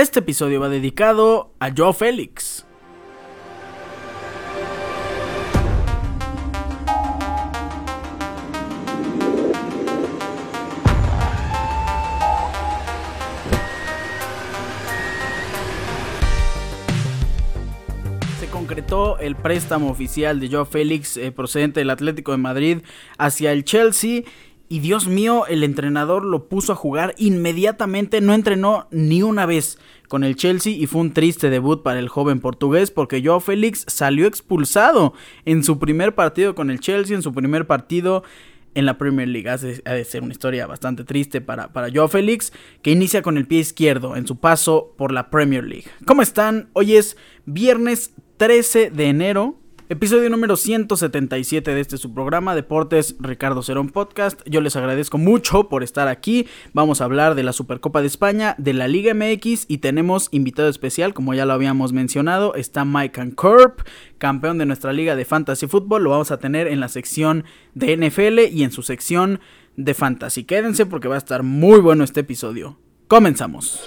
Este episodio va dedicado a Joe Félix. Concretó el préstamo oficial de Joe Félix eh, procedente del Atlético de Madrid hacia el Chelsea y Dios mío, el entrenador lo puso a jugar inmediatamente, no entrenó ni una vez con el Chelsea y fue un triste debut para el joven portugués porque Joao Félix salió expulsado en su primer partido con el Chelsea, en su primer partido en la Premier League. Ha de, ser una historia bastante triste para, para Joao Félix, que inicia con el pie izquierdo en su paso por la Premier League. ¿Cómo están? Hoy es viernes 13 de enero Episodio número 177 de este su programa Deportes Ricardo Cerón Podcast. Yo les agradezco mucho por estar aquí. Vamos a hablar de la Supercopa de España, de la Liga MX y tenemos invitado especial, como ya lo habíamos mencionado, está Mike Curb, campeón de nuestra liga de Fantasy Football. Lo vamos a tener en la sección de NFL y en su sección de Fantasy. Quédense porque va a estar muy bueno este episodio. Comenzamos.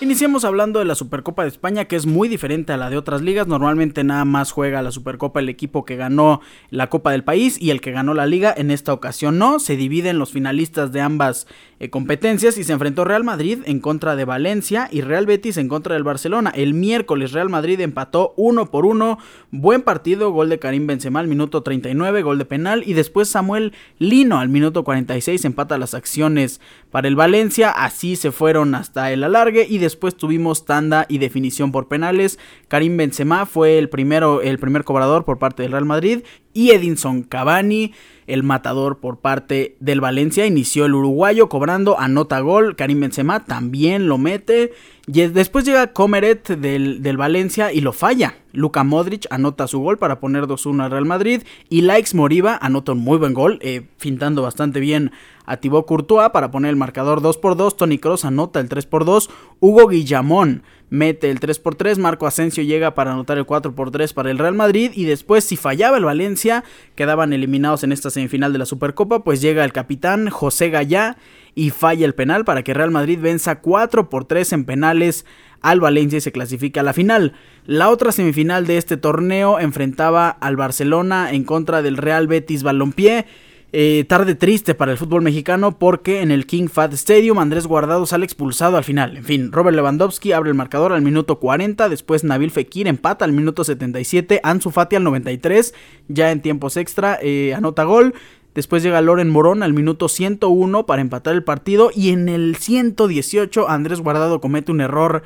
Iniciamos hablando de la Supercopa de España, que es muy diferente a la de otras ligas. Normalmente nada más juega la Supercopa el equipo que ganó la Copa del país y el que ganó la liga. En esta ocasión no, se dividen los finalistas de ambas eh, competencias y se enfrentó Real Madrid en contra de Valencia y Real Betis en contra del Barcelona. El miércoles Real Madrid empató uno por uno. Buen partido, gol de Karim Benzema al minuto 39, gol de penal y después Samuel Lino al minuto 46 empata las acciones para el Valencia. Así se fueron hasta el alargue y después tuvimos tanda y definición por penales. Karim Benzema fue el primero, el primer cobrador por parte del Real Madrid y Edinson Cavani, el matador por parte del Valencia, inició el uruguayo cobrando, anota gol, Karim Benzema también lo mete, y después llega Comeret del, del Valencia y lo falla. Luka Modric anota su gol para poner 2-1 al Real Madrid y Likes Moriba anota un muy buen gol, eh, fintando bastante bien a Thibaut Courtois para poner el marcador 2 por 2. Tony Cross anota el 3 por 2. Hugo Guillamón mete el 3 por 3. Marco Asensio llega para anotar el 4 por 3 para el Real Madrid. Y después, si fallaba el Valencia, quedaban eliminados en esta semifinal de la Supercopa. Pues llega el capitán José Gallá y falla el penal para que Real Madrid venza 4 por 3 en penales al Valencia y se clasifica a la final. La otra semifinal de este torneo enfrentaba al Barcelona en contra del Real Betis Balompié. Eh, tarde triste para el fútbol mexicano porque en el King Fat Stadium Andrés Guardado sale expulsado al final. En fin, Robert Lewandowski abre el marcador al minuto 40, después Nabil Fekir empata al minuto 77, Ansu Fati al 93, ya en tiempos extra eh, anota gol. Después llega Loren Morón al minuto 101 para empatar el partido y en el 118 Andrés Guardado comete un error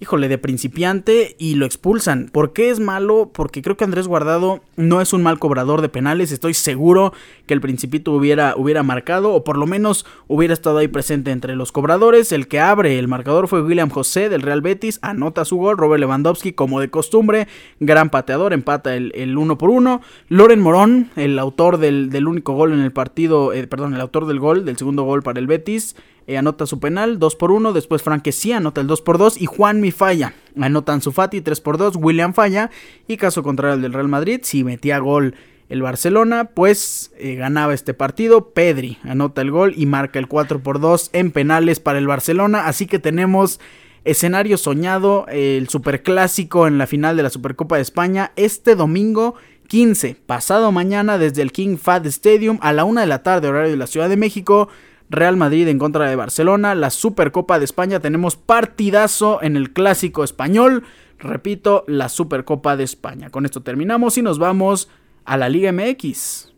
híjole, de principiante y lo expulsan. ¿Por qué es malo? Porque creo que Andrés Guardado no es un mal cobrador de penales. Estoy seguro que el principito hubiera, hubiera marcado o por lo menos hubiera estado ahí presente entre los cobradores. El que abre el marcador fue William José del Real Betis. Anota su gol. Robert Lewandowski, como de costumbre, gran pateador, empata el, el uno por uno. Loren Morón, el autor del, único gol en el partido, eh, perdón, el autor del gol, del segundo gol para el Betis. Eh, anota su penal, 2 por 1. Después Franquesía anota el 2 por 2. Y Juan Mi falla. Anota su Fati, 3 por 2. William falla. Y caso contrario al del Real Madrid, si metía gol el Barcelona, pues eh, ganaba este partido. Pedri anota el gol y marca el 4 por 2 en penales para el Barcelona. Así que tenemos escenario soñado, el superclásico en la final de la Supercopa de España este domingo 15, pasado mañana desde el King Fad Stadium a la 1 de la tarde, horario de la Ciudad de México. Real Madrid en contra de Barcelona, la Supercopa de España, tenemos partidazo en el clásico español, repito, la Supercopa de España. Con esto terminamos y nos vamos a la Liga MX.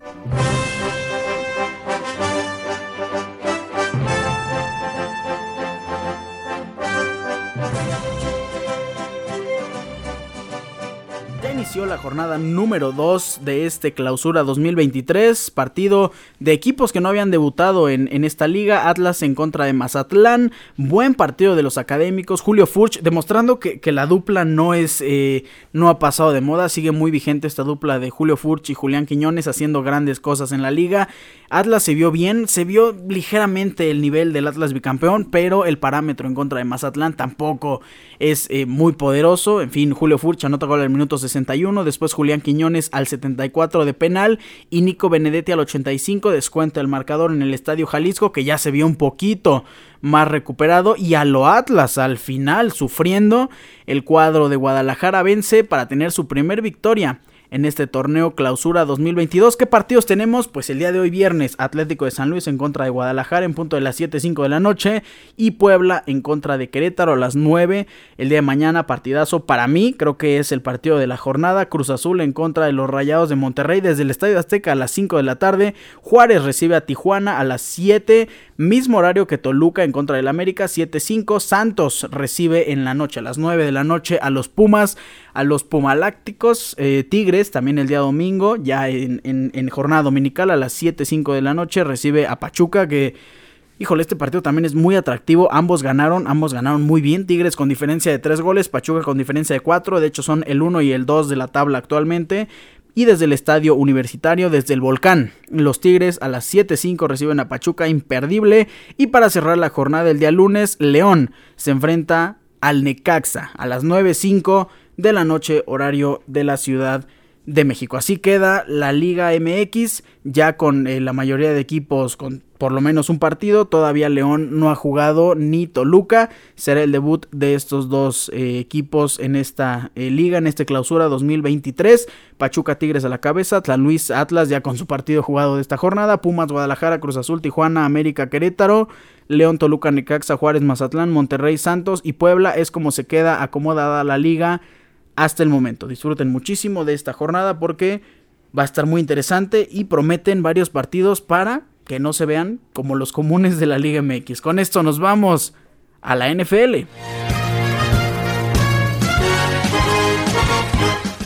Inició la jornada número 2 de este clausura 2023, partido de equipos que no habían debutado en, en, esta liga, Atlas en contra de Mazatlán, buen partido de los académicos, Julio Furch demostrando que, que la dupla no es, eh, no ha pasado de moda, sigue muy vigente esta dupla de Julio Furch y Julián Quiñones haciendo grandes cosas en la liga, Atlas se vio bien, se vio ligeramente el nivel del Atlas bicampeón, pero el parámetro en contra de Mazatlán tampoco es eh, muy poderoso, en fin, Julio Furch anota gol al minuto 60 71, después Julián Quiñones al 74 de penal y Nico Benedetti al 85 descuenta el marcador en el Estadio Jalisco que ya se vio un poquito más recuperado y a lo Atlas al final sufriendo el cuadro de Guadalajara vence para tener su primer victoria en este torneo clausura 2022. ¿Qué partidos tenemos? Pues el día de hoy viernes Atlético de San Luis en contra de Guadalajara en punto de las 7.05 de la noche y Puebla en contra de Querétaro a las 9. El día de mañana partidazo para mí, creo que es el partido de la jornada. Cruz Azul en contra de los Rayados de Monterrey desde el Estadio Azteca a las 5 de la tarde. Juárez recibe a Tijuana a las 7. Mismo horario que Toluca en contra del América, 7-5. Santos recibe en la noche, a las 9 de la noche, a los Pumas, a los Pumalácticos. Eh, Tigres también el día domingo, ya en, jornada dominical, a las 7-5 de la noche, recibe a Pachuca, que. Híjole, este partido también es muy atractivo. Ambos ganaron, ambos ganaron muy bien. Tigres con diferencia de 3 goles, Pachuca con diferencia de 4. De hecho, son el 1 y el 2 de la tabla actualmente y desde el estadio universitario, desde el volcán. Los Tigres a las 7.05 reciben a Pachuca, imperdible. Y para cerrar la jornada del día lunes, León se enfrenta al Necaxa a las 9.05 de la noche, horario de la Ciudad de México. Así queda la Liga MX, ya con eh, la mayoría de equipos con por lo menos un partido. Todavía León no ha jugado ni Toluca. Será el debut de estos dos eh, equipos en esta eh, liga, en esta clausura 2023. Pachuca Tigres a la cabeza, Tlan Luis Atlas ya con su partido jugado de esta jornada. Pumas Guadalajara, Cruz Azul, Tijuana, América, Querétaro. León, Toluca, Necaxa, Juárez, Mazatlán, Monterrey, Santos y Puebla. Es como se queda acomodada la liga hasta el momento. Disfruten muchísimo de esta jornada porque va a estar muy interesante y prometen varios partidos para que no se vean como los comunes de la Liga MX. Con esto nos vamos a la NFL.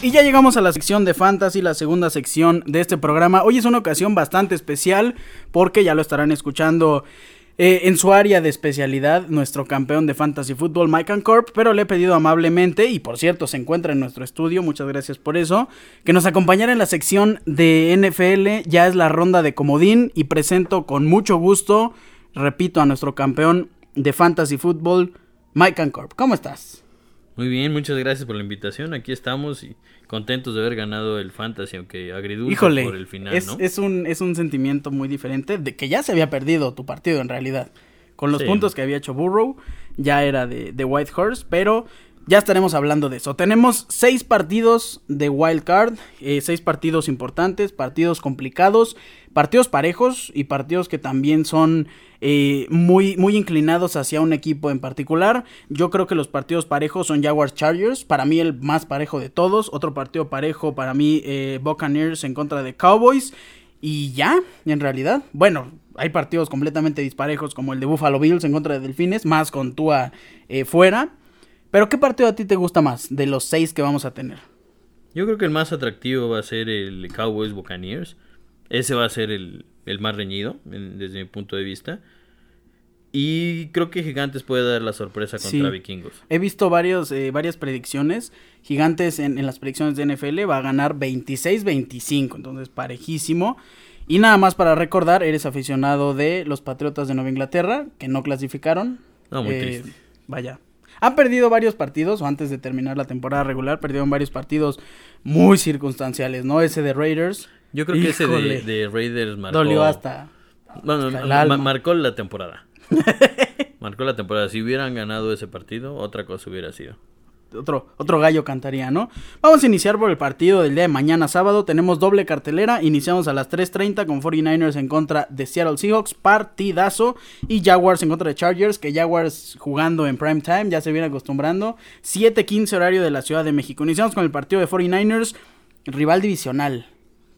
Y ya llegamos a la sección de Fantasy, la segunda sección de este programa. Hoy es una ocasión bastante especial porque ya lo estarán escuchando eh, en su área de especialidad, nuestro campeón de fantasy fútbol, Mike Corp, pero le he pedido amablemente, y por cierto, se encuentra en nuestro estudio, muchas gracias por eso, que nos acompañara en la sección de NFL, ya es la ronda de comodín, y presento con mucho gusto, repito, a nuestro campeón de fantasy fútbol, Mike Corp. ¿Cómo estás? Muy bien, muchas gracias por la invitación, aquí estamos y contentos de haber ganado el Fantasy, aunque agridulce por el final, es, ¿no? Es un, es un sentimiento muy diferente de que ya se había perdido tu partido en realidad. Con los puntos que había hecho Burrow, ya era de, de White Horse, pero ya estaremos hablando de eso. Tenemos seis partidos de Wild Card, eh, seis partidos importantes, partidos complicados, partidos parejos y partidos que también son eh, muy, muy inclinados hacia un equipo en particular. Yo creo que los partidos parejos son Jaguars Chargers, para mí el más parejo de todos. Otro partido parejo para mí eh, Buccaneers en contra de Cowboys. Y ya, en realidad, bueno, hay partidos completamente disparejos como el de Buffalo Bills en contra de Delfines, más con Tua eh, fuera. Pero ¿qué partido a ti te gusta más de los seis que vamos a tener? Yo creo que el más atractivo va a ser el Cowboys Buccaneers. Ese va a ser el, más reñido, desde mi punto de vista. Y creo que Gigantes puede dar la sorpresa contra Vikingos. He visto varios, eh, varias predicciones. Gigantes en, las predicciones de NFL va a ganar 26-25, entonces parejísimo. Y nada más para recordar, eres aficionado de los Patriotas de Nueva Inglaterra, que no clasificaron. No, muy eh, triste. Vaya. Han perdido varios partidos, o antes de terminar la temporada regular, perdieron varios partidos muy circunstanciales, ¿no? Ese de Raiders. Yo creo que ese de, Raiders marcó. Dolió hasta. Bueno, marcó la temporada. marcó la temporada. Si hubieran ganado ese partido, otra cosa hubiera sido. Otro, otro gallo cantaría, ¿no? Vamos a iniciar por el partido del día de mañana sábado. Tenemos doble cartelera. Iniciamos a las 3.30 con 49ers en contra de Seattle Seahawks. Partidazo. Y Jaguars en contra de Chargers. Que Jaguars jugando en prime time. Ya se viene acostumbrando. 7.15 horario de la Ciudad de México. Iniciamos con el partido de 49ers. Rival divisional.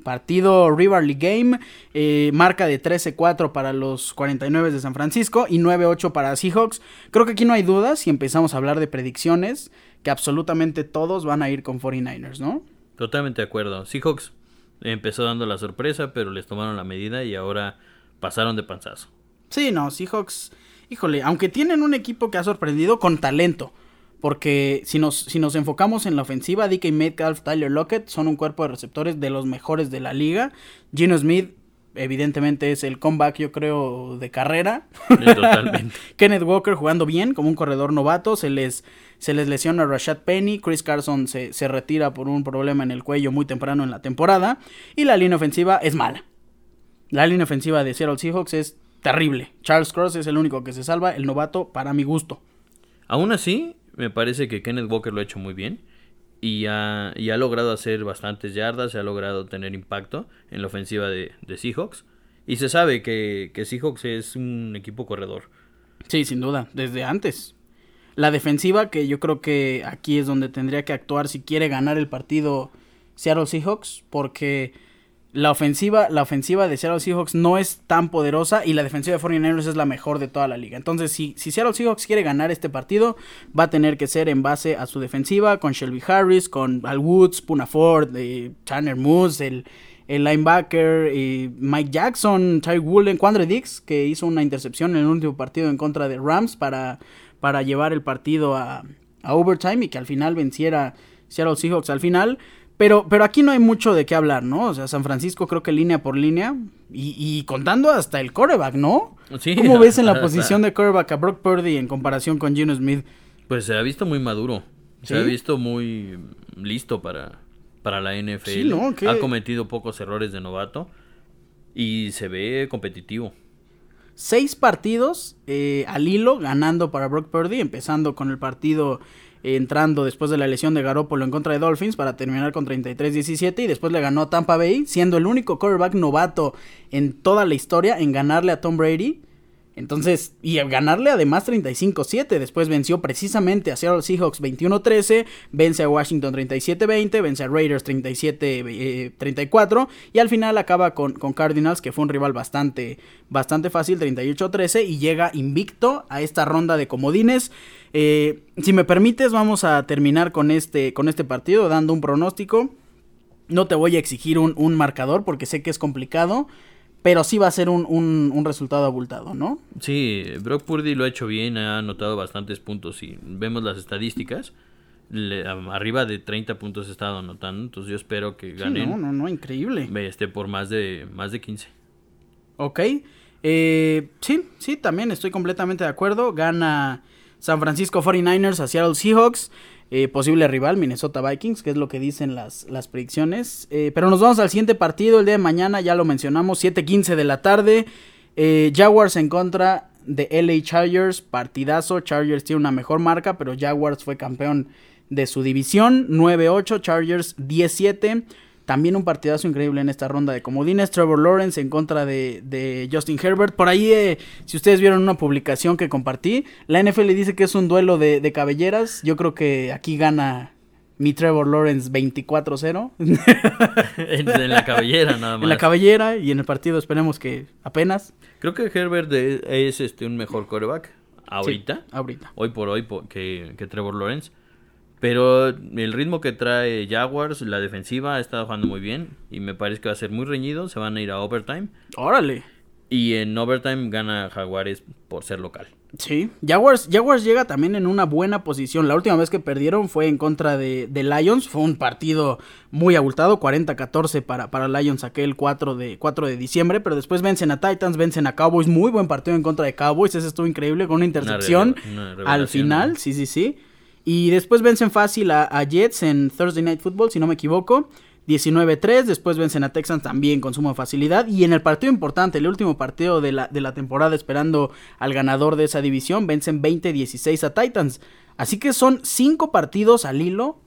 Partido Rivalry Game, eh, marca de 13-4 para los 49 de San Francisco y 9-8 para Seahawks. Creo que aquí no hay dudas si empezamos a hablar de predicciones, que absolutamente todos van a ir con 49ers, ¿no? Totalmente de acuerdo. Seahawks empezó dando la sorpresa, pero les tomaron la medida y ahora pasaron de panzazo. Sí, no, Seahawks, híjole, aunque tienen un equipo que ha sorprendido con talento. Porque si nos, si nos enfocamos en la ofensiva, DK Metcalf, Tyler Lockett son un cuerpo de receptores de los mejores de la liga. Gino Smith evidentemente es el comeback, yo creo, de carrera. Totalmente. Kenneth Walker jugando bien, como un corredor novato, se les, se les lesiona Rashad Penny, Chris Carson se, se retira por un problema en el cuello muy temprano en la temporada, y la línea ofensiva es mala. La línea ofensiva de Seattle Seahawks es terrible. Charles Cross es el único que se salva, el novato, para mi gusto. Aún así, me parece que Kenneth Walker lo ha hecho muy bien y ha, y ha logrado hacer bastantes yardas, ha logrado tener impacto en la ofensiva de, de Seahawks. Y se sabe que, que, Seahawks es un equipo corredor. Sí, sin duda, desde antes. La defensiva, que yo creo que aquí es donde tendría que actuar si quiere ganar el partido Seattle Seahawks, porque la ofensiva, la ofensiva de Seattle Seahawks no es tan poderosa y la defensiva de 49ers es la mejor de toda la liga. Entonces, si, si Seattle Seahawks quiere ganar este partido, va a tener que ser en base a su defensiva, con Shelby Harris, con Al Woods, Puna Ford, eh, Tanner Moose, el, linebacker, eh, Mike Jackson, Ty Woolen, Quandre Dix, que hizo una intercepción en el último partido en contra de Rams para, para llevar el partido a, a overtime y que al final venciera Seattle Seahawks al final. Pero, pero aquí no hay mucho de qué hablar, ¿no? O sea, San Francisco creo que línea por línea. Y, y contando hasta el coreback, ¿no? Sí, ¿Cómo ves en la posición de coreback a Brock Purdy en comparación con Gino Smith? Pues se ha visto muy maduro. Se ha visto muy listo para, para la NFL. Sí, ¿no? Ha cometido pocos errores de novato. Y se ve competitivo. Seis partidos eh, al hilo ganando para Brock Purdy, empezando con el partido entrando después de la lesión de Garoppolo en contra de Dolphins para terminar con 33-17 y después le ganó a Tampa Bay, siendo el único quarterback novato en toda la historia en ganarle a Tom Brady. Entonces, y ganarle además 35-7, después venció precisamente a Seattle Seahawks 21-13, vence a Washington 37-20, vence a Raiders 37-34 y al final acaba con, con, Cardinals, que fue un rival bastante, bastante fácil, 38-13 y llega invicto a esta ronda de comodines. Eh, si me permites, vamos a terminar con este, con este partido dando un pronóstico. No te voy a exigir un, un marcador porque sé que es complicado pero sí va a ser un, un, un, resultado abultado, ¿no? Sí, Brock Purdy lo ha hecho bien, ha anotado bastantes puntos y vemos las estadísticas. Le, arriba de 30 puntos ha estado anotando, entonces yo espero que ganen. Sí, no, no, no, increíble. Este, por más de, más de 15. Ok, eh, sí, sí, también estoy completamente de acuerdo. Gana San Francisco 49ers a Seattle Seahawks. Eh, posible rival, Minnesota Vikings, que es lo que dicen las, las predicciones. Eh, pero nos vamos al siguiente partido, el día de mañana, ya lo mencionamos, 7:15 de la tarde. Eh, Jaguars en contra de LA Chargers, partidazo. Chargers tiene una mejor marca, pero Jaguars fue campeón de su división. 9-8, Chargers 17. También un partidazo increíble en esta ronda de comodines. Trevor Lawrence en contra de, de Justin Herbert. Por ahí, eh, si ustedes vieron una publicación que compartí, la NFL dice que es un duelo de, de cabelleras. Yo creo que aquí gana mi Trevor Lawrence 24-0. en la cabellera nada más. En la cabellera y en el partido esperemos que apenas. Creo que Herbert es este un mejor coreback ahorita. Sí, ahorita. Hoy por hoy que, que Trevor Lawrence. Pero el ritmo que trae Jaguars, la defensiva ha estado jugando muy bien y me parece que va a ser muy reñido, se van a ir a overtime. Órale. Y en overtime gana Jaguares por ser local. Sí, Jaguars, Jaguars llega también en una buena posición. La última vez que perdieron fue en contra de, de Lions. Fue un partido muy abultado, 40-14 para, para Lions aquel 4 de, 4 de diciembre. Pero después vencen a Titans, vencen a Cowboys. Muy buen partido en contra de Cowboys. Ese estuvo increíble con una intercepción una al final. Sí, sí, sí. Y después vencen fácil a, Jets en Thursday Night Football, si no me equivoco. 19-3, después vencen a Texans también con suma facilidad. Y en el partido importante, el último partido de la, de la temporada, esperando al ganador de esa división, vencen 20-16 a Titans. Así que son 5 partidos al hilo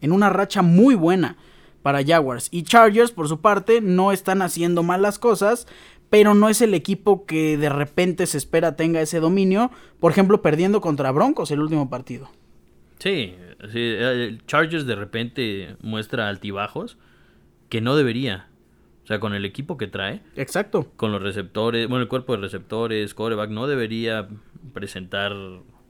en una racha muy buena para Jaguars. Y Chargers, por su parte, no están haciendo mal las cosas, pero no es el equipo que de repente se espera tenga ese dominio. Por ejemplo, perdiendo contra Broncos el último partido. Sí, sí, el Chargers de repente muestra altibajos que no debería. O sea, con el equipo que trae. Exacto. Con los receptores, bueno, el cuerpo de receptores, coreback, no debería presentar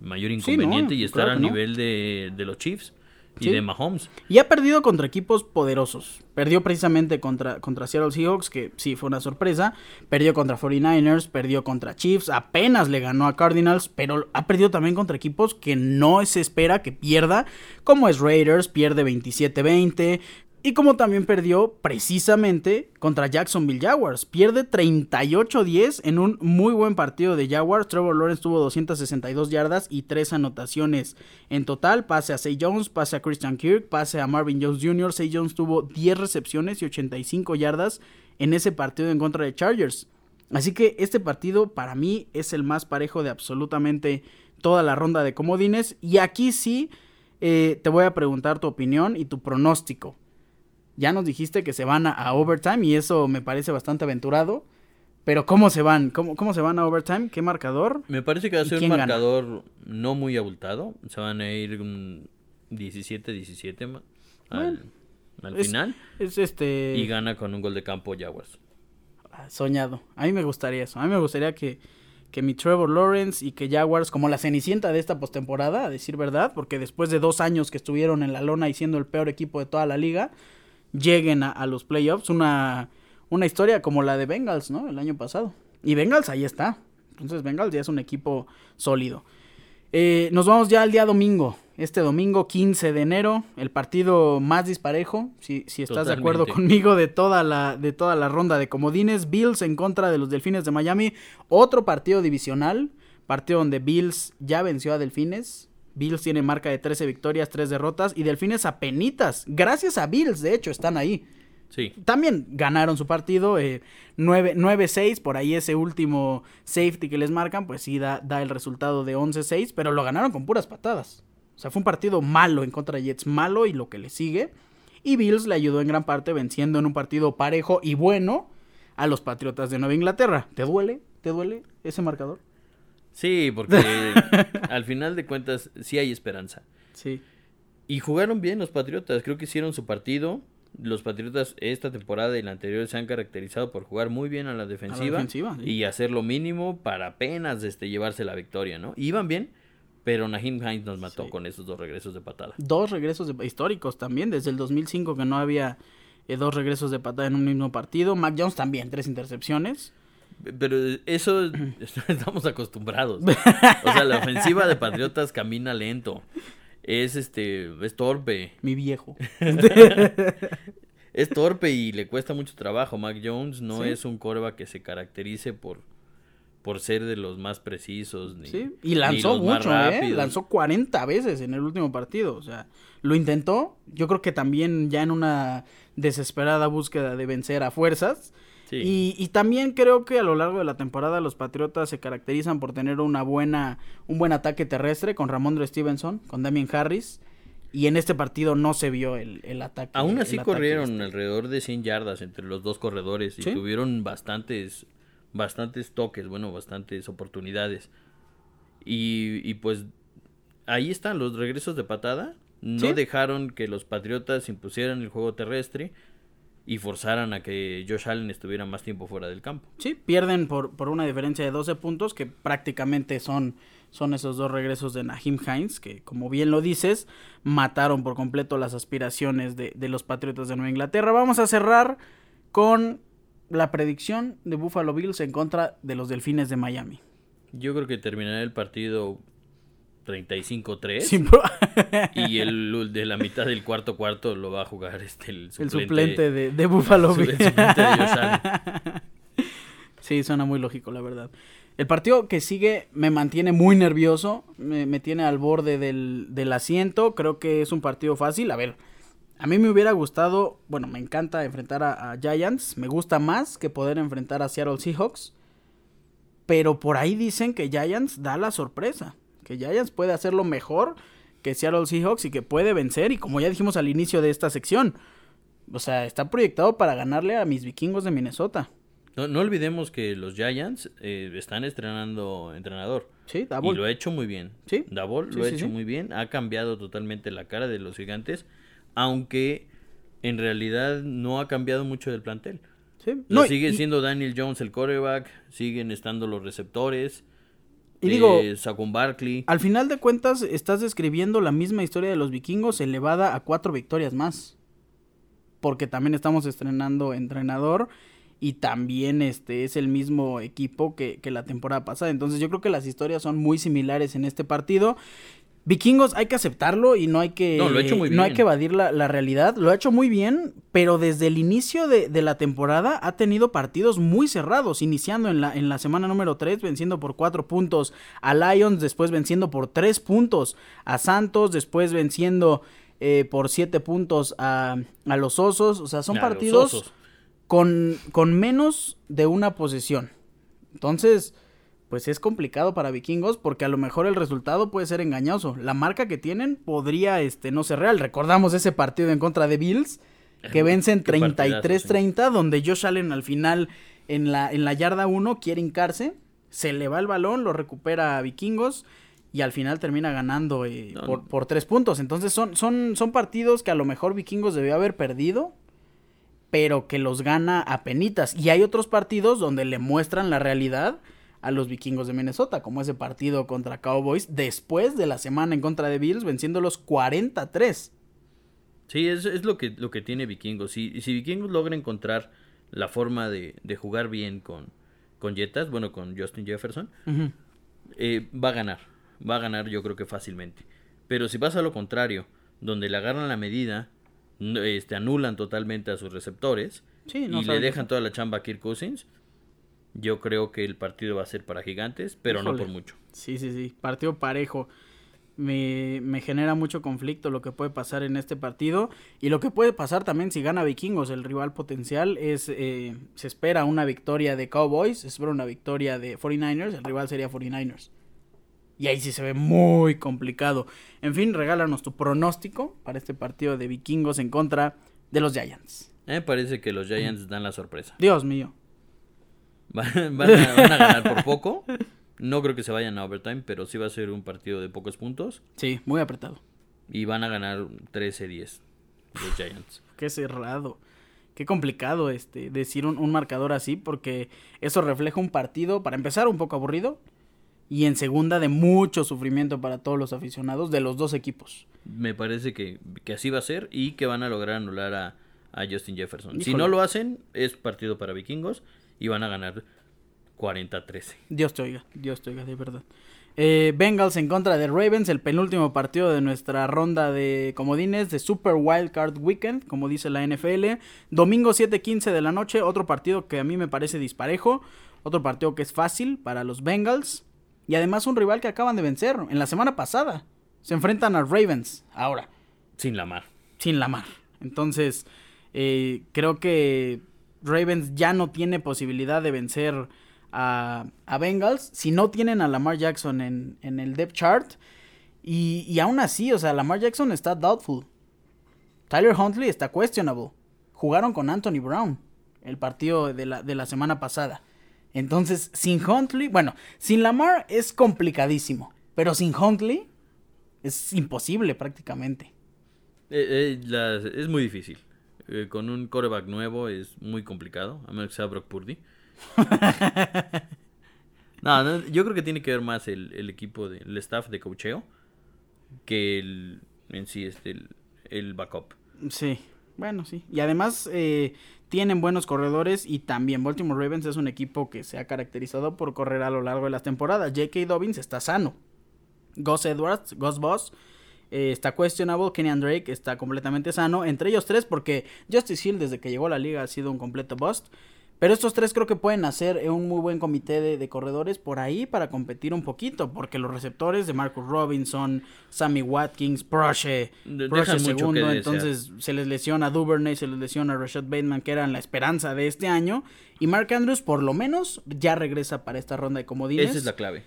mayor inconveniente sí, no, y estar claro al no. nivel de, de los Chiefs y de Mahomes. Y ha perdido contra equipos poderosos. Perdió precisamente contra, contra Seattle Seahawks, que sí fue una sorpresa. Perdió contra 49ers, perdió contra Chiefs. Apenas le ganó a Cardinals, pero ha perdido también contra equipos que no se espera que pierda, como es Raiders, pierde 27-20. Y como también perdió precisamente contra Jacksonville Jaguars. Pierde 38-10 en un muy buen partido de Jaguars. Trevor Lawrence tuvo 262 yardas y 3 anotaciones en total. Pase a Say Jones, pase a Christian Kirk, pase a Marvin Jones Jr. Say Jones tuvo 10 recepciones y 85 yardas en ese partido en contra de Chargers. Así que este partido para mí es el más parejo de absolutamente toda la ronda de comodines. Y aquí sí eh, te voy a preguntar tu opinión y tu pronóstico. Ya nos dijiste que se van a, overtime y eso me parece bastante aventurado. Pero ¿cómo se van? ¿Cómo, ¿Cómo se van a overtime? ¿Qué marcador? Me parece que va a ser un marcador no muy abultado. Se van a ir 17-17 al, final. Es este... Y gana con un gol de campo Jaguars. Ah, soñado. A mí me gustaría eso. A mí me gustaría que, que mi Trevor Lawrence y que Jaguars, como la cenicienta de esta postemporada, a decir verdad, porque después de dos años que estuvieron en la lona y siendo el peor equipo de toda la liga, lleguen a, los playoffs. Una, una historia como la de Bengals, ¿no? El año pasado. Y Bengals ahí está. Entonces Bengals ya es un equipo sólido. Eh, nos vamos ya al día domingo. Este domingo 15 de enero, el partido más disparejo, si, si estás de acuerdo conmigo, de toda, la, de toda la ronda de comodines. Bills en contra de los Delfines de Miami. Otro partido divisional, partido donde Bills ya venció a Delfines. Bills tiene marca de 13 victorias, 3 derrotas y Delfines a penitas. Gracias a Bills, de hecho, están ahí. Sí. También ganaron su partido 9-6, eh, por ahí ese último safety que les marcan, pues sí da, da el resultado de 11-6, pero lo ganaron con puras patadas. O sea, fue un partido malo en contra de Jets, malo y lo que le sigue. Y Bills le ayudó en gran parte venciendo en un partido parejo y bueno a los Patriotas de Nueva Inglaterra. ¿Te duele? ¿Te duele ese marcador? Sí, porque al final de cuentas sí hay esperanza. Sí. Y jugaron bien los Patriotas, creo que hicieron su partido. Los Patriotas esta temporada y la anterior se han caracterizado por jugar muy bien a la defensiva, y hacer lo mínimo para apenas este, llevarse la victoria, ¿no? Iban bien, pero Nahim Hines nos mató con esos dos regresos de patada. Dos regresos históricos también, desde el 2005 que no había eh, dos regresos de patada en un mismo partido. Mac Jones también, tres intercepciones. Pero eso estamos acostumbrados. O sea, la ofensiva de Patriotas camina lento. Es este, es torpe. Mi viejo. es torpe y le cuesta mucho trabajo. Mac Jones no es un corva que se caracterice por, por ser de los más precisos. Ni, sí, y lanzó mucho, ¿eh? Lanzó 40 veces en el último partido. O sea, lo intentó. Yo creo que también ya en una desesperada búsqueda de vencer a fuerzas y, también creo que a lo largo de la temporada los Patriotas se caracterizan por tener una buena, un buen ataque terrestre con Ramondre Stevenson, con Damien Harris. Y en este partido no se vio el, ataque. Aún así corrieron este. alrededor de 100 yardas entre los dos corredores y tuvieron bastantes, bastantes toques, bueno, bastantes oportunidades. Y, y pues ahí están los regresos de patada. No dejaron que los Patriotas impusieran el juego terrestre y forzaran a que Josh Allen estuviera más tiempo fuera del campo. Sí, pierden por, por una diferencia de 12 puntos, que prácticamente son, son esos dos regresos de Nahim Hines, que como bien lo dices, mataron por completo las aspiraciones de, de los Patriotas de Nueva Inglaterra. Vamos a cerrar con la predicción de Buffalo Bills en contra de los Delfines de Miami. Yo creo que terminará el partido 35-3. y el de la mitad del cuarto cuarto lo va a jugar este el suplente, de, de Buffalo Bills. sí, suena muy lógico, la verdad. El partido que sigue me mantiene muy nervioso, me, tiene al borde del, del, asiento, creo que es un partido fácil. A ver, a mí me hubiera gustado, bueno, me encanta enfrentar a, a Giants, me gusta más que poder enfrentar a Seattle Seahawks, pero por ahí dicen que Giants da la sorpresa que Giants puede hacerlo mejor que Seattle Seahawks y que puede vencer. Y como ya dijimos al inicio de esta sección, o sea, está proyectado para ganarle a mis vikingos de Minnesota. No, olvidemos que los Giants eh, están estrenando entrenador. Sí, Y lo ha hecho muy bien. Sí. Davol lo ha hecho muy bien. Ha cambiado totalmente la cara de los gigantes. Aunque en realidad no ha cambiado mucho del plantel. Sí. No, sigue siendo Daniel Jones el coreback. Siguen estando los receptores. Y digo, Barkley. Al final de cuentas, estás describiendo la misma historia de los vikingos elevada a cuatro victorias más. Porque también estamos estrenando entrenador y también este es el mismo equipo que, que la temporada pasada. Entonces yo creo que las historias son muy similares en este partido. Vikingos hay que aceptarlo y no hay que, No, lo hecho muy no hay bien. que evadir la, la realidad. Lo ha hecho muy bien, pero desde el inicio de, de la temporada ha tenido partidos muy cerrados, iniciando en la, en la semana número 3, venciendo por 4 puntos a Lions, después venciendo por 3 puntos a Santos, después venciendo eh, por 7 puntos a, a los Osos. O sea, son A partidos con, con menos de una posesión. Entonces, pues es complicado para Vikingos porque a lo mejor el resultado puede ser engañoso. La marca que tienen podría este, no ser real. Recordamos ese partido en contra de Bills que vencen Qué partidazo, 33-30 donde Josh Allen al final en la, en la yarda 1 quiere hincarse, se le va el balón, lo recupera a Vikingos y al final termina ganando eh, No, por, por tres puntos. Entonces son, son, son partidos que a lo mejor Vikingos debió haber perdido pero que los gana a penitas. Y hay otros partidos donde le muestran la realidad a los vikingos de Minnesota, como ese partido contra Cowboys, después de la semana en contra de Bills, venciéndolos 43. Sí, es, es lo que lo que tiene Vikingos. Si, si Vikingos logra encontrar la forma de, de jugar bien con, con Jetas, bueno, con Justin Jefferson, eh, va a ganar. Va a ganar yo creo que fácilmente. Pero si pasa lo contrario, donde le agarran la medida, este, anulan totalmente a sus receptores Sí, no y le dejan toda la chamba a Kirk Cousins, yo creo que el partido va a ser para gigantes, pero no por mucho. Sí, sí, sí. Partido parejo. Me, me genera mucho conflicto lo que puede pasar en este partido. Y lo que puede pasar también si gana Vikingos, el rival potencial, es eh, se espera una victoria de Cowboys, se espera una victoria de 49ers, el rival sería 49ers. Y ahí sí se ve muy complicado. En fin, regálanos tu pronóstico para este partido de Vikingos en contra de los Giants. Me parece que los Giants dan la sorpresa. Dios mío. Van, van a, van a ganar por poco. No creo que se vayan a overtime, pero sí va a ser un partido de pocos puntos. Sí, muy apretado. Y van a ganar 13-10 los Giants. Qué cerrado. Qué complicado este decir un, un marcador así porque eso refleja un partido, para empezar, un poco aburrido y en segunda de mucho sufrimiento para todos los aficionados de los dos equipos. Me parece que, que así va a ser y que van a lograr anular a, a Justin Jefferson. Si no lo hacen, es partido para vikingos y van a ganar 40-13. Dios te oiga, Dios te oiga, de verdad. Eh, Bengals en contra de Ravens, el penúltimo partido de nuestra ronda de comodines de Super Wild Card Weekend, como dice la NFL. Domingo 7:15 de la noche, otro partido que a mí me parece disparejo, otro partido que es fácil para los Bengals y además un rival que acaban de vencer en la semana pasada. Se enfrentan a Ravens ahora, Sin la mar. sin la mar. Entonces, eh, creo que Ravens ya no tiene posibilidad de vencer a, a Bengals si no tienen a Lamar Jackson en, en el depth chart. Y, y aún así, o sea, Lamar Jackson está doubtful. Tyler Huntley está questionable. Jugaron con Anthony Brown el partido de la, de la semana pasada. Entonces, sin Huntley, bueno, sin Lamar es complicadísimo. Pero sin Huntley es imposible prácticamente. Eh, eh, es muy difícil. Eh, con un coreback nuevo es muy complicado, a menos que sea Brock Purdy. no, no, yo creo que tiene que ver más el, el equipo, de, el staff de cocheo que el, en sí este, el, el backup. Sí, bueno, sí. Y además eh, tienen buenos corredores y también Baltimore Ravens es un equipo que se ha caracterizado por correr a lo largo de las temporadas. J.K. Dobbins está sano. Gus Edwards, Gus Boss, eh, está questionable. Kenyan Drake está completamente sano. Entre ellos tres, porque Justice Hill desde que llegó a la liga ha sido un completo bust. Pero estos tres creo que pueden hacer eh, un muy buen comité de, de corredores por ahí para competir un poquito. Porque los receptores de Marcus Robinson, Sammy Watkins, Proche, Proche segundo, entonces se les lesiona a Duvernay, se les lesiona a Rashad Bateman, que eran la esperanza de este año. Y Mark Andrews, por lo menos, ya regresa para esta ronda de comodines. Esa es la clave.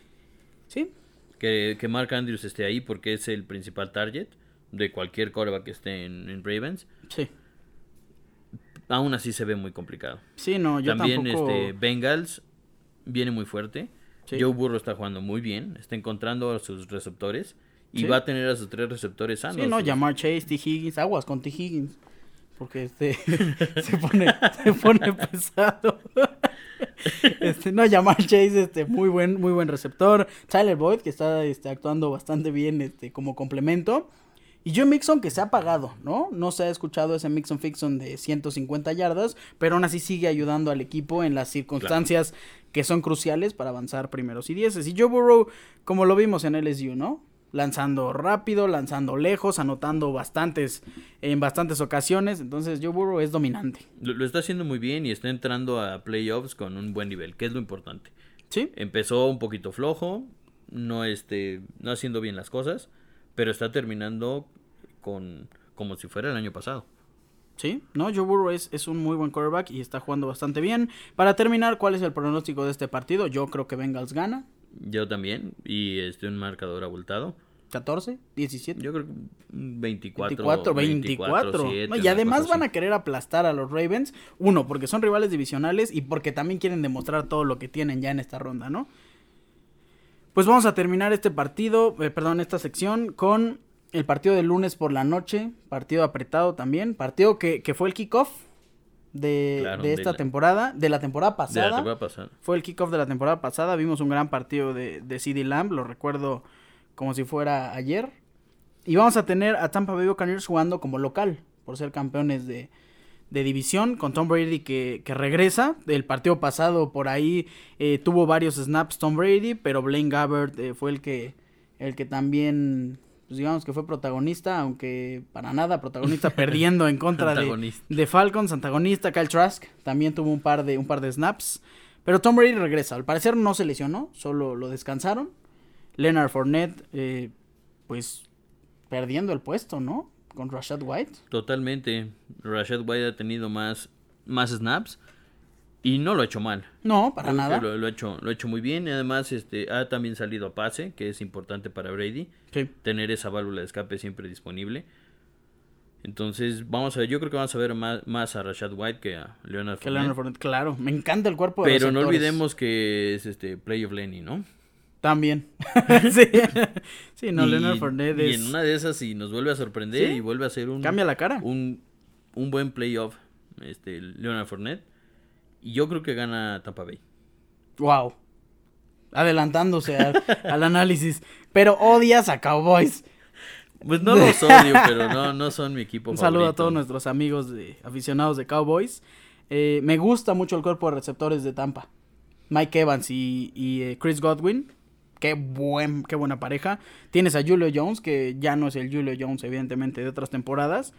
Sí, Que, que Mark Andrews esté ahí porque es el principal target de cualquier coreback que esté en, en Ravens. sí. Aún así se ve muy complicado. Sí, no, yo También tampoco... este Bengals viene muy fuerte. Sí. Joe Burrow está jugando muy bien, está encontrando a sus receptores y Sí. va a tener a sus tres receptores sanos. Sí, no, Sus- llamar Chase, T. Higgins, aguas con T. Higgins. Porque este se pone, se pone pesado. Este, no, llamar Chase, este, muy buen, muy buen receptor. Tyler Boyd, que está este, actuando bastante bien este, como complemento. Y Joe Mixon, que se ha apagado, ¿no? No se ha escuchado ese Mixon Fixon de 150 yardas, pero aún así sigue ayudando al equipo en las circunstancias que son cruciales para avanzar primeros y dieces. Y Joe Burrow, como lo vimos en LSU, ¿no? Lanzando rápido, lanzando lejos, anotando bastantes en bastantes ocasiones. Entonces Joe Burrow es dominante. Lo, lo está haciendo muy bien y está entrando a playoffs con un buen nivel, que es lo importante. Sí, Empezó un poquito flojo, no este, no haciendo bien las cosas, pero está terminando con como si fuera el año pasado. sí, no, Joe Burrow es, es un muy buen quarterback y está jugando bastante bien. Para terminar, ¿cuál es el pronóstico de este partido? Yo creo que Bengals gana. Yo también y este un marcador abultado. 14, 17. Yo creo que 24 24, 24. 7, No, y además van a querer aplastar a los Ravens. Uno, porque son rivales divisionales y porque también quieren demostrar todo lo que tienen ya en esta ronda, ¿no? Pues vamos a terminar este partido, eh, perdón, esta sección con el partido del lunes por la noche. Partido apretado también. Partido que, que fue el kickoff de, Claro, de de esta la- temporada, de la temporada De pasada. la temporada pasada. Fue el kickoff de la temporada pasada. Vimos un gran partido de, de CD Lamb. Lo recuerdo como si fuera ayer. Y vamos a tener a Tampa Bay Buccaneers jugando como local. Por ser campeones de, de división. Con Tom Brady que, que regresa. El partido pasado por ahí eh, tuvo varios snaps Tom Brady. Pero Blaine Gabbert eh, fue el que, el que también... Pues digamos que fue protagonista, aunque para nada protagonista perdiendo en contra de, de Falcons, antagonista, Kyle Trask también tuvo un par de un par de snaps, pero Tom Brady regresa. Al parecer no se lesionó, solo lo descansaron. Leonard Fournette, eh, pues perdiendo el puesto, ¿no? Con Rashad White. Totalmente. Rashad White ha tenido más, más snaps y no lo ha hecho mal. No, para nada. Lo, lo ha hecho, lo ha hecho muy bien. Y además este, ha también salido a pase, que es importante para Brady. Sí. Tener esa válvula de escape siempre disponible. Entonces, vamos a ver, yo creo que vamos a ver más, más a Rashad White que a Leonard Que Fournette. Leonard Fournette, claro. Me encanta el cuerpo de Pero no olvidemos que es este Play of Lenny, ¿no? También. sí. sí, no, y, Leonard Fournette y es... en una de esas, si nos vuelve a sorprender Sí. y vuelve a hacer un, Cambia la cara. un, un buen playoff, este, Leonard Fournette. Y yo creo que gana Tampa Bay. Wow. Adelantándose al, al análisis. Pero odias a Cowboys. Pues no los odio, pero no, no son mi equipo Un saludo a todos nuestros amigos de, aficionados de Cowboys. Eh, me gusta mucho el cuerpo de receptores de Tampa. Mike Evans y, y, eh, Chris Godwin. Qué, buen, qué buena pareja. Tienes a Julio Jones, que ya no es el Julio Jones, evidentemente, de otras temporadas.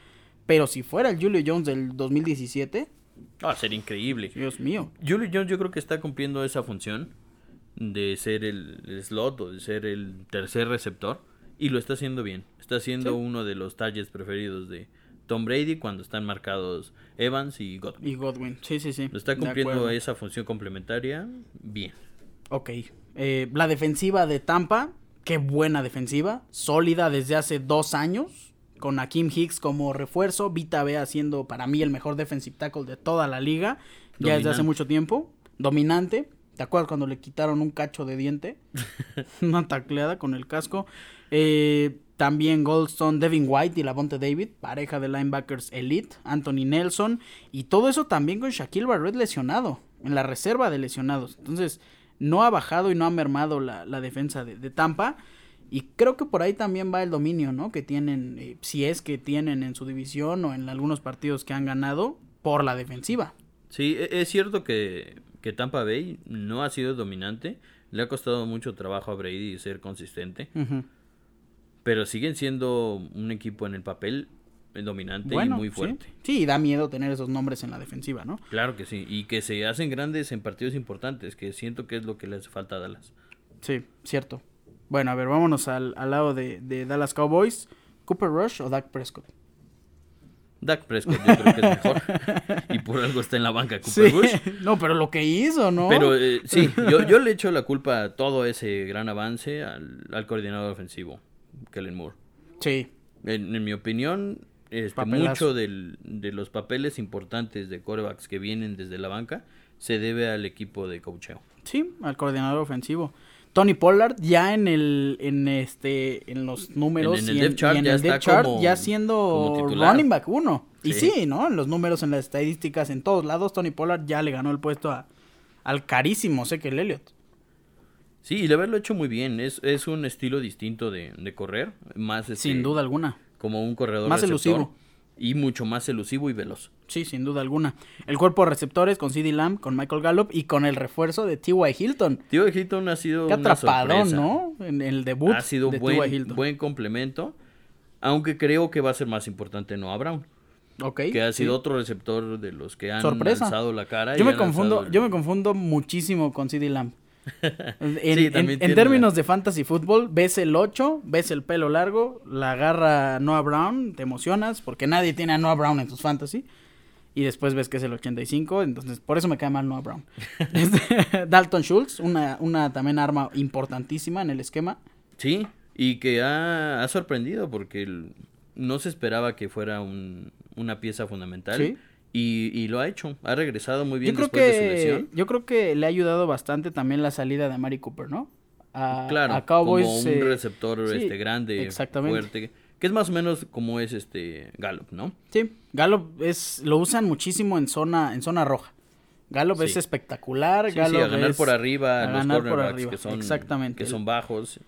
Pero si fuera el Julio Jones del 2017, Ah, sería increíble. Dios mío. Julio Jones yo creo que está cumpliendo esa función de ser el, slot o de ser el tercer receptor y lo está haciendo bien. Está siendo Sí. uno de los targets preferidos de Tom Brady cuando están marcados Evans y Godwin. Y Godwin, sí, sí, sí. Lo está cumpliendo esa función complementaria bien. Ok. Eh, la defensiva de Tampa, qué buena defensiva. Sólida desde hace dos años. Con Akeem Hicks como refuerzo. Vita Vea siendo para mí el mejor defensive tackle de toda la liga. Ya desde hace mucho tiempo. Dominante. ¿Te acuerdas cuando le quitaron un cacho de diente? Una tacleada con el casco. Eh, también Goldstone, Devin White y Lavonte David, pareja de linebackers elite, Anthony Nelson, y todo eso también con Shaquille Barrett lesionado, en la reserva de lesionados. Entonces, no ha bajado y no ha mermado la, la defensa de, de Tampa. Y creo que por ahí también va el dominio, ¿no? Que tienen, eh, si es que tienen en su división o en algunos partidos que han ganado por la defensiva. Sí, e- es cierto que, que Tampa Bay no ha sido dominante. Le ha costado mucho trabajo a Brady ser consistente. Pero siguen siendo un equipo en el papel eh, dominante y muy sí. fuerte. Sí, y da miedo tener esos nombres en la defensiva, ¿no? Claro que sí. Y que se hacen grandes en partidos importantes, que siento que es lo que le hace falta a Dallas. Sí, cierto. Bueno, a ver, vámonos al, al lado de, de Dallas Cowboys. ¿Cooper Rush o Dak Prescott? Dak Prescott yo creo que es mejor. y por algo está en la banca Cooper Sí. Rush. No, pero lo que hizo, ¿no? Pero eh, sí, yo, yo le echo la culpa a todo ese gran avance al, al coordinador ofensivo, Kellen Moore. Sí, En, en mi opinión, este, mucho del- de los papeles importantes de corebacks que vienen desde la banca se debe al equipo de coacheo. sí, al coordinador ofensivo. Tony Pollard ya en el en este en los números En- en el y chart y en ya el está depth chart como- ya siendo running back uno. Y Sí. ¿no? En los números, en las estadísticas, en todos lados, Tony Pollard ya le ganó el puesto a, al carísimo Ezekiel Elliott. Sí, y de haberlo hecho muy bien. Es, es un estilo distinto de, de correr. Más este, Sin duda alguna. como un corredor Más receptor. elusivo. Y mucho más elusivo y veloz. Sí, sin duda alguna. El cuerpo de receptores con CD Lamb, con Michael Gallup y con el refuerzo de T.Y. Hilton. T.Y. Hilton ha sido Qué atrapadón. ¿no? En el debut Ha sido de buen, buen complemento, aunque creo que va a ser más importante Noah Brown, Ok, que ha sí. sido otro receptor de los que han Sorpresa. alzado la cara. Yo y me confundo, el- yo me confundo muchísimo con CD Lamb. En, Sí, en- también en tiene términos la- de fantasy fútbol, ves el 8, ves el pelo largo, la agarra Noah Brown, te emocionas porque nadie tiene a Noah Brown en tus fantasy. Y después ves que es el 85, entonces por eso me cae mal Noah Brown. Dalton Schultz, una, una también arma importantísima en el esquema. Sí, y que ha, ha sorprendido porque el- no se esperaba que fuera un- una pieza fundamental. Sí. Y, y lo ha hecho. Ha regresado muy bien Yo creo después de su lesión. yo creo que le ha ayudado bastante también la salida de Mari Cooper, ¿no? A, Claro, a Cowboys como un eh, receptor sí, este grande, fuerte, que es más o menos como es este Gallup, ¿no? Sí, Gallup es lo usan muchísimo en zona en zona roja. Gallup es espectacular, Sí, Gallup a ganar es- por arriba a los ganar por arriba, que son exactamente. que son bajos.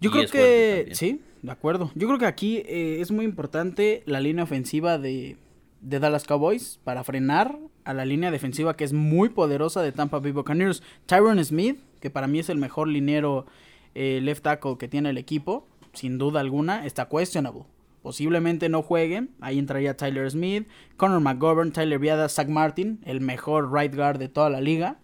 Yo creo que sí, de acuerdo. Yo creo que aquí eh, es muy importante la línea ofensiva de, de Dallas Cowboys para frenar a la línea defensiva que es muy poderosa de Tampa Bay Buccaneers. Tyron Smith, que para mí es el mejor liniero eh, left tackle que tiene el equipo, sin duda alguna, está questionable. Posiblemente no jueguen. Ahí entraría Tyler Smith, Connor McGovern, Tyler Viada, Zach Martin, el mejor right guard de toda la liga.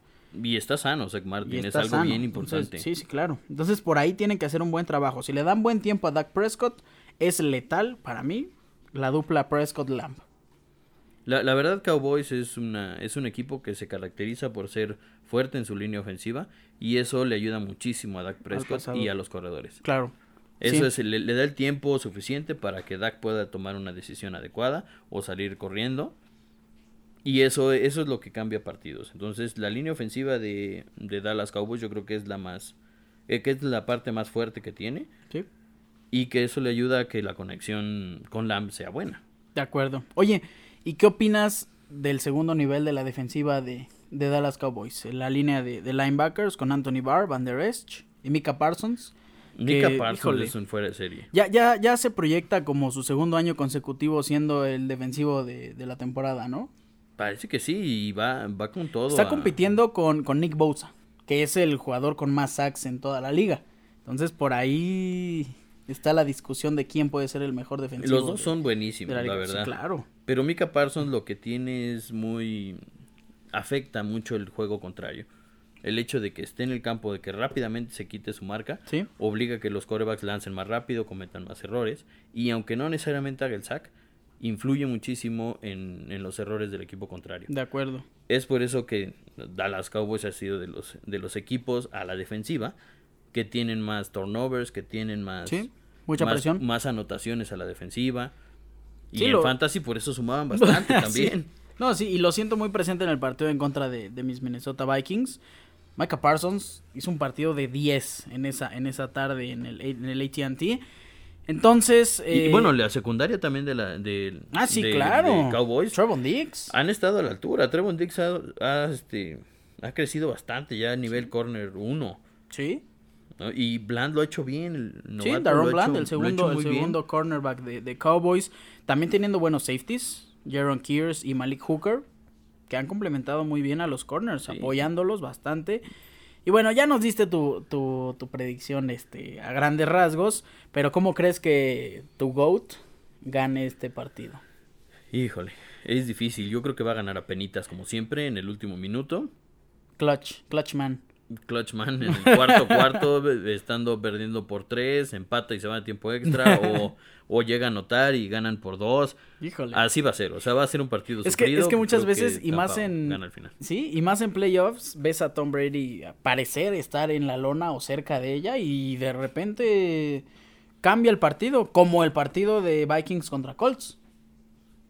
Y está sano, Zach Martin, es algo sano. bien Entonces, importante. sí, sí, claro. Entonces por ahí tienen que hacer un buen trabajo. Si le dan buen tiempo a Dak Prescott, es letal para mí la dupla Prescott-Lamb. La, la verdad, Cowboys es, una, es un equipo que se caracteriza por ser fuerte en su línea ofensiva y eso le ayuda muchísimo a Dak Prescott y a los corredores. Claro. Eso Sí. es, le, le da el tiempo suficiente para que Dak pueda tomar una decisión adecuada o salir corriendo. Y eso, eso es lo que cambia partidos. Entonces, la línea ofensiva de, de Dallas Cowboys yo creo que es la más, eh, que es la parte más fuerte que tiene Sí. y que eso le ayuda a que la conexión con Lamb sea buena. De acuerdo. Oye, ¿y qué opinas del segundo nivel de la defensiva de, de Dallas Cowboys? La línea de, de linebackers con Anthony Barr, Van Der Esch y Mika Parsons. Mika Que, Parsons híjole. es un fuera de serie. Ya, ya, ya se proyecta como su segundo año consecutivo siendo el defensivo de, de la temporada, ¿no? Parece que sí, y va, va con todo. Está a- compitiendo con, con Nick Bosa, que es el jugador con más sacks en toda la liga. Entonces, por ahí está la discusión de quién puede ser el mejor defensivo. Los dos de- son buenísimos, la. Sí, verdad. claro. Pero Mika Parsons lo que tiene es muy... afecta mucho el juego contrario. El hecho de que esté en el campo, de que rápidamente se quite su marca, Sí. obliga a que los corebacks lancen más rápido, cometan más errores. Y aunque no necesariamente haga el sack, influye muchísimo en, en los errores del equipo contrario. De acuerdo. Es por eso que Dallas Cowboys ha sido de los, de los equipos a la defensiva que tienen más turnovers, que tienen más, Sí, mucha más, presión. más anotaciones a la defensiva. Y Sí, en lo- fantasy por eso sumaban bastante Sí. también. No, sí, y lo siento muy presente en el partido en contra de, de mis Minnesota Vikings. Micah Parsons hizo un partido de 10 en esa, en esa tarde en el, en el ATT. Entonces. Y eh, bueno, la secundaria también de la de, Ah, sí, de- claro. de Cowboys Trevon Diggs. han estado a la altura. Trevon ha, ha, este, ha crecido bastante ya a nivel corner 1. Sí. ¿No? Y Bland lo ha hecho bien. El Sí, ha Bland, hecho- el segundo, el bien. segundo cornerback de, de Cowboys. También teniendo buenos safeties. Jaron Kears y Malik Hooker. Que han complementado muy bien a los corners, Sí. apoyándolos bastante. Y bueno, ya nos diste tu, tu, tu predicción este, a grandes rasgos. Pero ¿cómo crees que tu GOAT gane este partido? Híjole, es difícil. Yo creo que va a ganar a penitas como siempre en el último minuto. Clutch, Clutchman. Clutchman en el cuarto cuarto, estando perdiendo por tres, empata y se va a tiempo extra, o, o llega a anotar y ganan por dos. Híjole. Así va a ser, o sea, va a ser un partido Es que, es que muchas veces, y más en. Gana al final. Sí, y más en playoffs, ves a Tom Brady parecer estar en la lona o cerca de ella, y de repente cambia el partido, como el partido de Vikings contra Colts.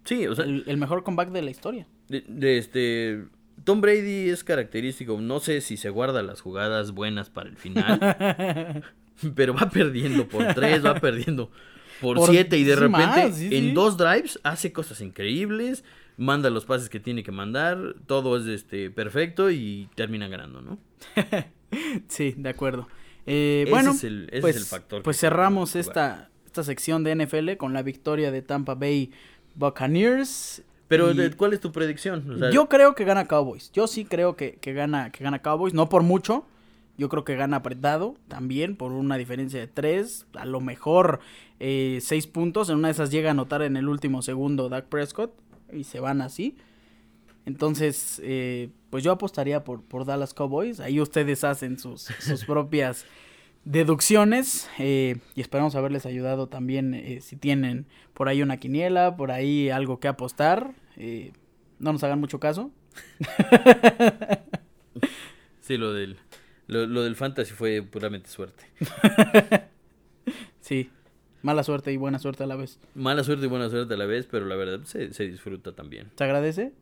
Sí, o sea, el, el mejor comeback de la historia. de, de este... Tom Brady es característico, no sé si se guarda las jugadas buenas para el final, pero va perdiendo por tres, va perdiendo por, Por- siete y de sí, repente más, sí, en sí. dos drives hace cosas increíbles, manda los pases que tiene que mandar, todo es este perfecto y termina ganando, ¿no? Sí, de acuerdo. Eh, Ese bueno, es el- ese es pues, el factor pues cerramos esta, esta sección de NFL con la victoria de Tampa Bay Buccaneers. Pero, y- ¿cuál es tu predicción? O sea, yo creo que gana Cowboys. Yo sí creo que, que gana, que gana Cowboys. No por mucho. Yo creo que gana apretado también por una diferencia de tres. A lo mejor eh, seis puntos. En una de esas llega a anotar en el último segundo Dak Prescott. Y se van así. Entonces, eh, pues yo apostaría por, por Dallas Cowboys. Ahí ustedes hacen sus, sus propias deducciones. eh, y esperamos haberles ayudado también eh, si tienen por ahí una quiniela, por ahí algo que apostar. eh, no nos hagan mucho caso. Sí, lo del, lo, lo del fantasy fue puramente suerte. Sí, mala suerte y buena suerte a la vez. Mala suerte y buena suerte a la vez, pero la verdad se, se disfruta también. ¿Se agradece?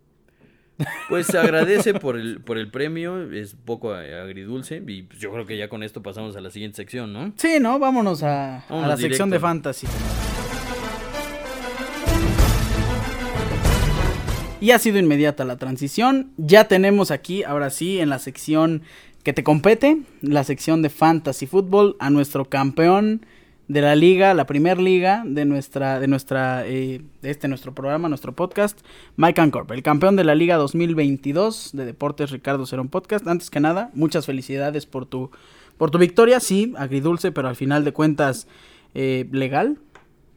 Pues se agradece por el, por el premio, es poco agridulce y pues yo creo que ya con esto pasamos a la siguiente sección, ¿no? Sí, ¿no? Vámonos a, a la sección de fantasy. Y ha sido inmediata la transición. Ya tenemos aquí, ahora sí, en la sección que te compete, la sección de fantasy fútbol, a nuestro campeón de la liga, la primer liga de nuestra, de nuestra, eh, de este nuestro programa, nuestro podcast, Mike Ancorp, el campeón de la liga 2022 de Deportes Ricardo Cerón Podcast. Antes que nada, muchas felicidades por tu, por tu victoria, sí, agridulce, pero al final de cuentas eh, legal.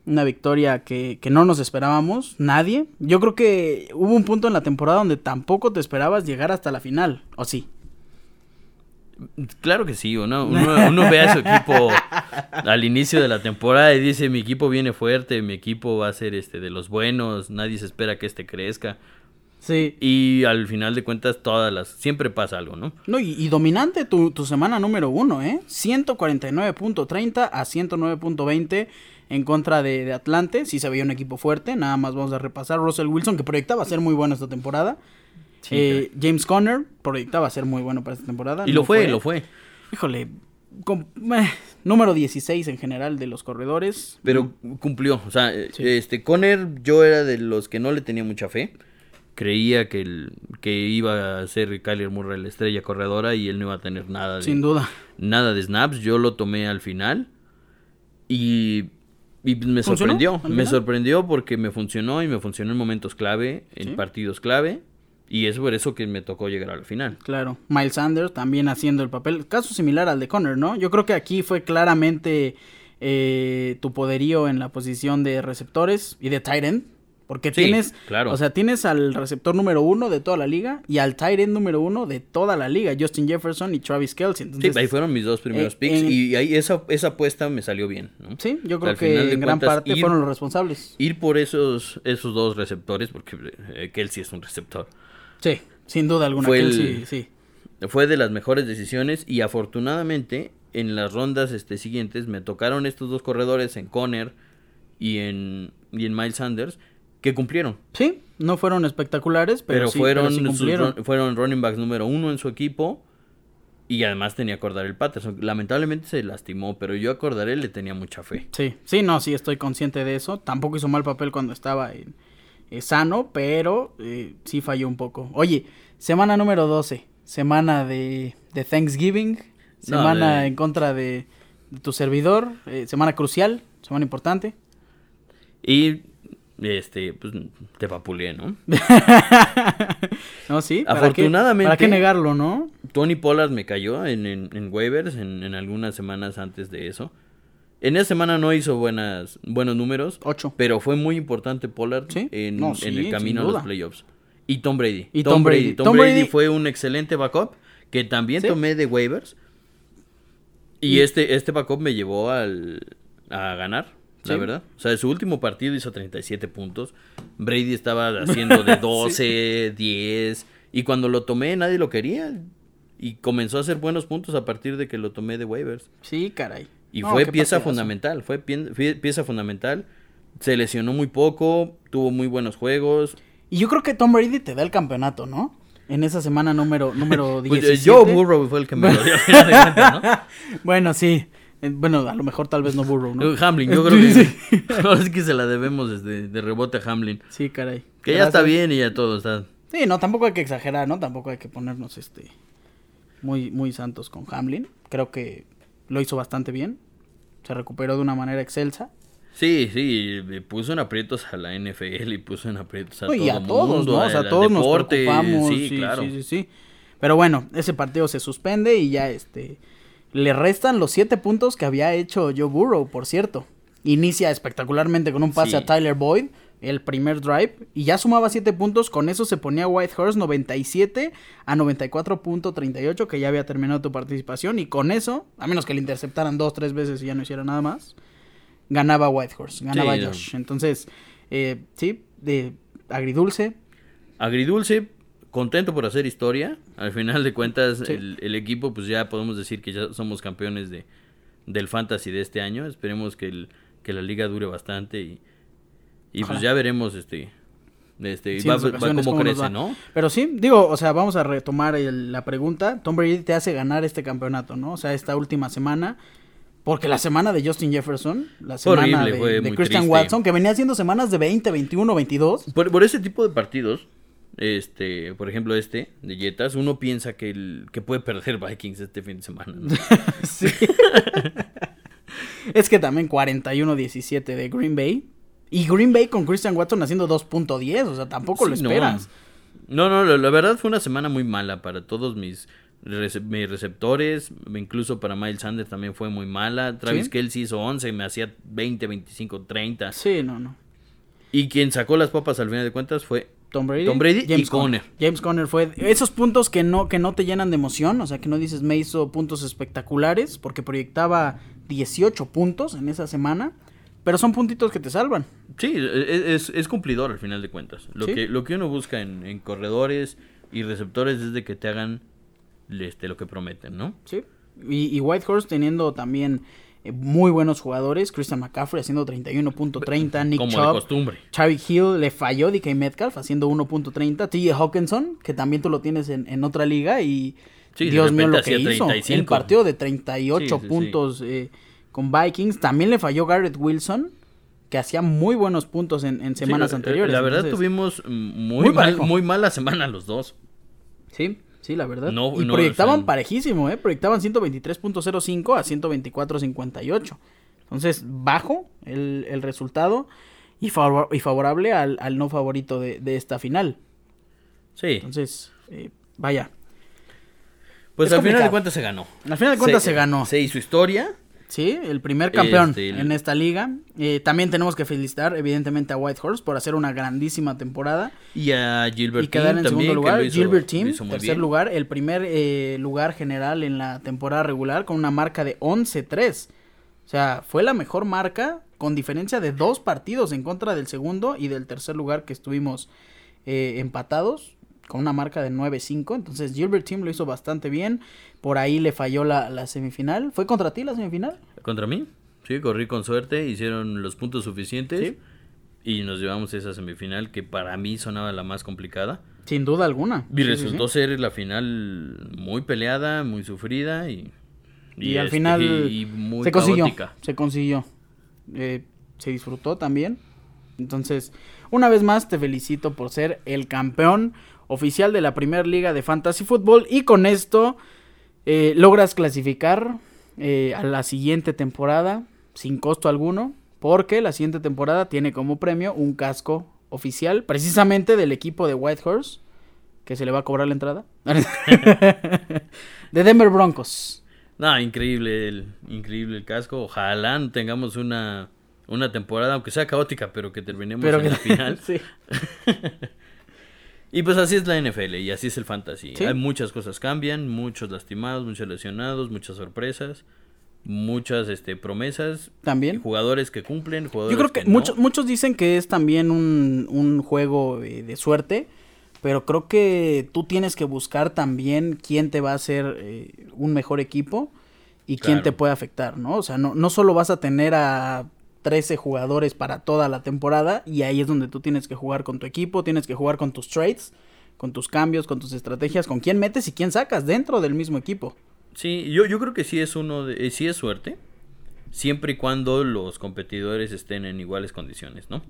Una victoria que, que no nos esperábamos, nadie. Yo creo que hubo un punto en la temporada donde tampoco te esperabas llegar hasta la final, ¿o sí? Claro que sí, uno, uno, uno ve a su equipo al inicio de la temporada y dice mi equipo viene fuerte, mi equipo va a ser este de los buenos, nadie se espera que este crezca. Sí. Y al final de cuentas todas las, siempre pasa algo, ¿no? No, y, y dominante tu, tu semana número uno, ¿eh? 149.30 a 109.20 en contra de, de Atlante. Sí se veía un equipo fuerte, nada más vamos a repasar. Russell Wilson, que proyectaba ser muy bueno esta temporada. Sí, Eh, James Conner, proyectaba ser muy bueno para esta temporada. Y lo fue, lo fue. Híjole, eh, número 16 en general de los corredores. Pero cumplió. O sea, Sí. este Conner, yo era de los que no le tenía mucha fe. Creía que, el, que iba a ser Kyler Murray la estrella corredora y él no iba a tener nada de, Sin duda. nada de snaps. Yo lo tomé al final. Y, y me ¿Funcionó sorprendió. Me sorprendió porque me funcionó y me funcionó en momentos clave, en Sí. partidos clave. Y es por eso que me tocó llegar al final. Claro, Miles Sanders también haciendo el papel, caso similar al de Conner, ¿no? Yo creo que aquí fue claramente eh, tu poderío en la posición de receptores y de tight end, porque Sí, tienes, claro. o sea, tienes al receptor número uno de toda la liga y al tight end número uno de toda la liga, Justin Jefferson y Travis Kelce. Entonces, sí, ahí fueron mis dos primeros eh, picks en- y ahí esa, esa apuesta me salió bien. ¿no? sí, yo creo Al que en gran cuentas, parte ir- fueron los responsables. Ir por esos, esos dos receptores, porque eh, Kelsey es un receptor. Sí, sin duda alguna. Fue el- sí. Fue de las mejores decisiones y afortunadamente en las rondas este, siguientes me tocaron estos dos corredores en Conner y en, y en Miles Sanders que cumplieron. Sí, no fueron espectaculares, pero, Pero, sí, fueron, pero sí cumplieron. fueron running backs número uno en su equipo y además tenía a Cordarel Patterson. Lamentablemente se lastimó, pero yo a Cordarel le tenía mucha fe. Sí, sí, no, sí, estoy consciente de eso. Tampoco hizo mal papel cuando estaba en- eh, sano, pero eh, sí falló un poco. Oye, semana número 12, semana de, de Thanksgiving, No, semana de- en contra de, de tu servidor, eh, semana crucial, semana importante. Y este, pues te papuleé, ¿no? no, sí, ¿para qué- Afortunadamente- ¿Para qué negarlo, no? Tony Pollard me cayó en, en, en waivers en, en algunas semanas antes de eso. En esa semana no hizo buenas, buenos números, Ocho. pero fue muy importante Pollard Sí, en, no, en el camino a los playoffs. Y Tom Brady. Y Tom Brady. Tom, Tom Brady, Brady- fue un excelente backup que también Sí. tomé de waivers. Y, Y- este, este backup me llevó al, a ganar, la verdad. O sea, su último partido hizo 37 puntos. Brady estaba haciendo de 12, 10. Y cuando lo tomé nadie lo quería. Y comenzó a hacer buenos puntos a partir de que lo tomé de waivers. Sí, caray. Y No, fue pieza partidazo. fundamental, fue pieza fundamental. Se lesionó muy poco, tuvo muy buenos juegos. Y yo creo que Tom Brady te da el campeonato, ¿no? En esa semana número, número Pues, 17. eh, Joe Burrow fue el que me lo dio ¿no? Bueno, sí. Eh, Bueno, a lo mejor tal vez no Burrow, ¿no? Eh, Hamlin, yo creo que sí que se la debemos desde de rebote a Hamlin. Sí, caray. Que ya está bien y ya todo está. Sí, no, tampoco hay que exagerar, ¿no? Tampoco hay que ponernos este muy muy santos con Hamlin. Creo que lo hizo bastante bien. Se recuperó de una manera excelsa. Sí, sí, puso en aprietos a la NFL y puso en aprietos a No, todo y a todos, mundo, ¿no? O sea, al todos nos deporte, preocupamos. Sí, Sí, claro. sí, sí, sí. Pero bueno, ese partido se suspende y ya este le restan los siete puntos que había hecho Joe Burrow, por cierto. Inicia espectacularmente con un pase Sí. a Tyler Boyd, el primer drive, y ya sumaba siete puntos. Con eso se ponía Whitehorse 97 a 94.38, que ya había terminado tu participación. Y con eso, a menos que le interceptaran dos, tres veces y ya no hiciera nada más, ganaba Whitehorse, ganaba Sí, no. Josh. Entonces, eh, sí, de agridulce, Agridulce, contento por hacer historia. Al final de cuentas, Sí. el, el equipo, pues ya podemos decir que ya somos campeones de, del fantasy de este año. Esperemos que, el, que la liga dure bastante y, y pues ya veremos este, este Sí, va, va nos crece, va. ¿no? Pero sí, digo, o sea, vamos a retomar el- la pregunta. Tom Brady te hace ganar este campeonato, ¿no? O sea, esta última semana. Porque la semana de Justin Jefferson, la semana horrible, de, fue de muy Christian triste. Watson, que venía haciendo semanas de 20, 21, 22. Por, por ese tipo de partidos, este, por ejemplo este de Jetas, uno piensa que, el, que puede perder Vikings este fin de semana. ¿no? Sí. es que también 41-17 de Green Bay. Y Green Bay con Christian Watson haciendo 2.10, o sea, tampoco lo Sí, esperas. No, no, la, la verdad fue una semana muy mala para todos mis, rece- mis receptores, incluso para Miles Sanders también fue muy mala. Travis ¿Sí? Kelsey hizo 11, me hacía 20, 25, 30. Sí, no, no. Y quien sacó las papas al final de cuentas fue Tom Brady, Tom Brady y Conner. James Conner fue esos puntos que no que no te llenan de emoción, o sea, que no dices me hizo puntos espectaculares porque proyectaba 18 puntos en esa semana, pero son puntitos que te salvan. Sí, e- es, es cumplidor al final de cuentas. Lo, Sí. que, lo que uno busca en, en corredores y receptores es de que te hagan este, lo que prometen, ¿no? Sí. Y, y Whitehorse teniendo también eh, muy buenos jugadores, Christian McCaffrey haciendo 31.30, Nick Como de Chubb, costumbre. Charlie Hill le falló DK Metcalf haciendo 1.30, TJ Hawkinson, que también tú lo tienes en, en otra liga y Sí, de Dios mío lo que hizo. 35. El partido de 38 Sí, sí, sí. puntos eh, con Vikings. También le falló Garrett Wilson, que hacía muy buenos puntos en, en semanas Sí, la- anteriores. La verdad Entonces, tuvimos muy, Muy mal, muy mala semana los dos. Sí, sí, la verdad. No, y no, proyectaban o sea, parejísimo, ¿eh? Proyectaban 123.05 a 124.58. Entonces, bajo el, el resultado y, favor- y favorable al, al no favorito de, de esta final. Sí. Entonces, eh, vaya. Pues es al final de cuentas se ganó. Al final de cuentas se, ganó. Se hizo historia. Sí, el primer campeón Este, el- en esta liga. Eh, también tenemos que felicitar, evidentemente, a Whitehorse por hacer una grandísima temporada. Y a Gilbert y quedar en también, segundo lugar. hizo- Gilbert Team, tercer bien. lugar, el primer eh, lugar general en la temporada regular con una marca de 11-3. O sea, fue la mejor marca con diferencia de dos partidos en contra del segundo y del tercer lugar que estuvimos eh, empatados con una marca de 9-5. Entonces Gilbert Team lo hizo bastante bien. Por ahí le falló la, la semifinal. ¿Fue contra ti la semifinal? ¿Contra mí? Sí, corrí con suerte, hicieron los puntos suficientes. Sí. Y nos llevamos a esa semifinal que para mí sonaba la más complicada. Sin duda alguna. Y Sí, resultó sí. ser la final muy peleada, muy sufrida y... Y, al este, final y muy se consiguió. caótica. Se consiguió. Eh, se disfrutó también. Entonces, una vez más te felicito por ser el campeón oficial de la Primera Liga de Fantasy Football. Y con esto eh, logras clasificar eh, a la siguiente temporada sin costo alguno. Porque la siguiente temporada tiene como premio un casco oficial, precisamente del equipo de Whitehorse, que se le va a cobrar la entrada. de Denver Broncos. No, increíble el, increíble el casco. Ojalá tengamos una, una temporada, aunque sea caótica, pero que terminemos Pero en que la final. sí. Y pues así es la NFL y así es el fantasy. Sí. Hay muchas cosas cambian, muchos lastimados, muchos lesionados, muchas sorpresas, muchas este promesas, También. jugadores que cumplen, jugadores Yo creo que no. muchos, muchos dicen que es también un, un juego eh, de suerte, pero creo que tú tienes que buscar también quién te va a hacer eh, un mejor equipo y quién Claro. te puede afectar, ¿no? O sea, no, no solo vas a tener a 13 jugadores para toda la temporada y ahí es donde tú tienes que jugar con tu equipo, tienes que jugar con tus trades, con tus cambios, con tus estrategias, con quién metes y quién sacas dentro del mismo equipo. Sí, yo, yo creo que sí es uno de, eh, sí es suerte, siempre y cuando los competidores estén en iguales condiciones, ¿no?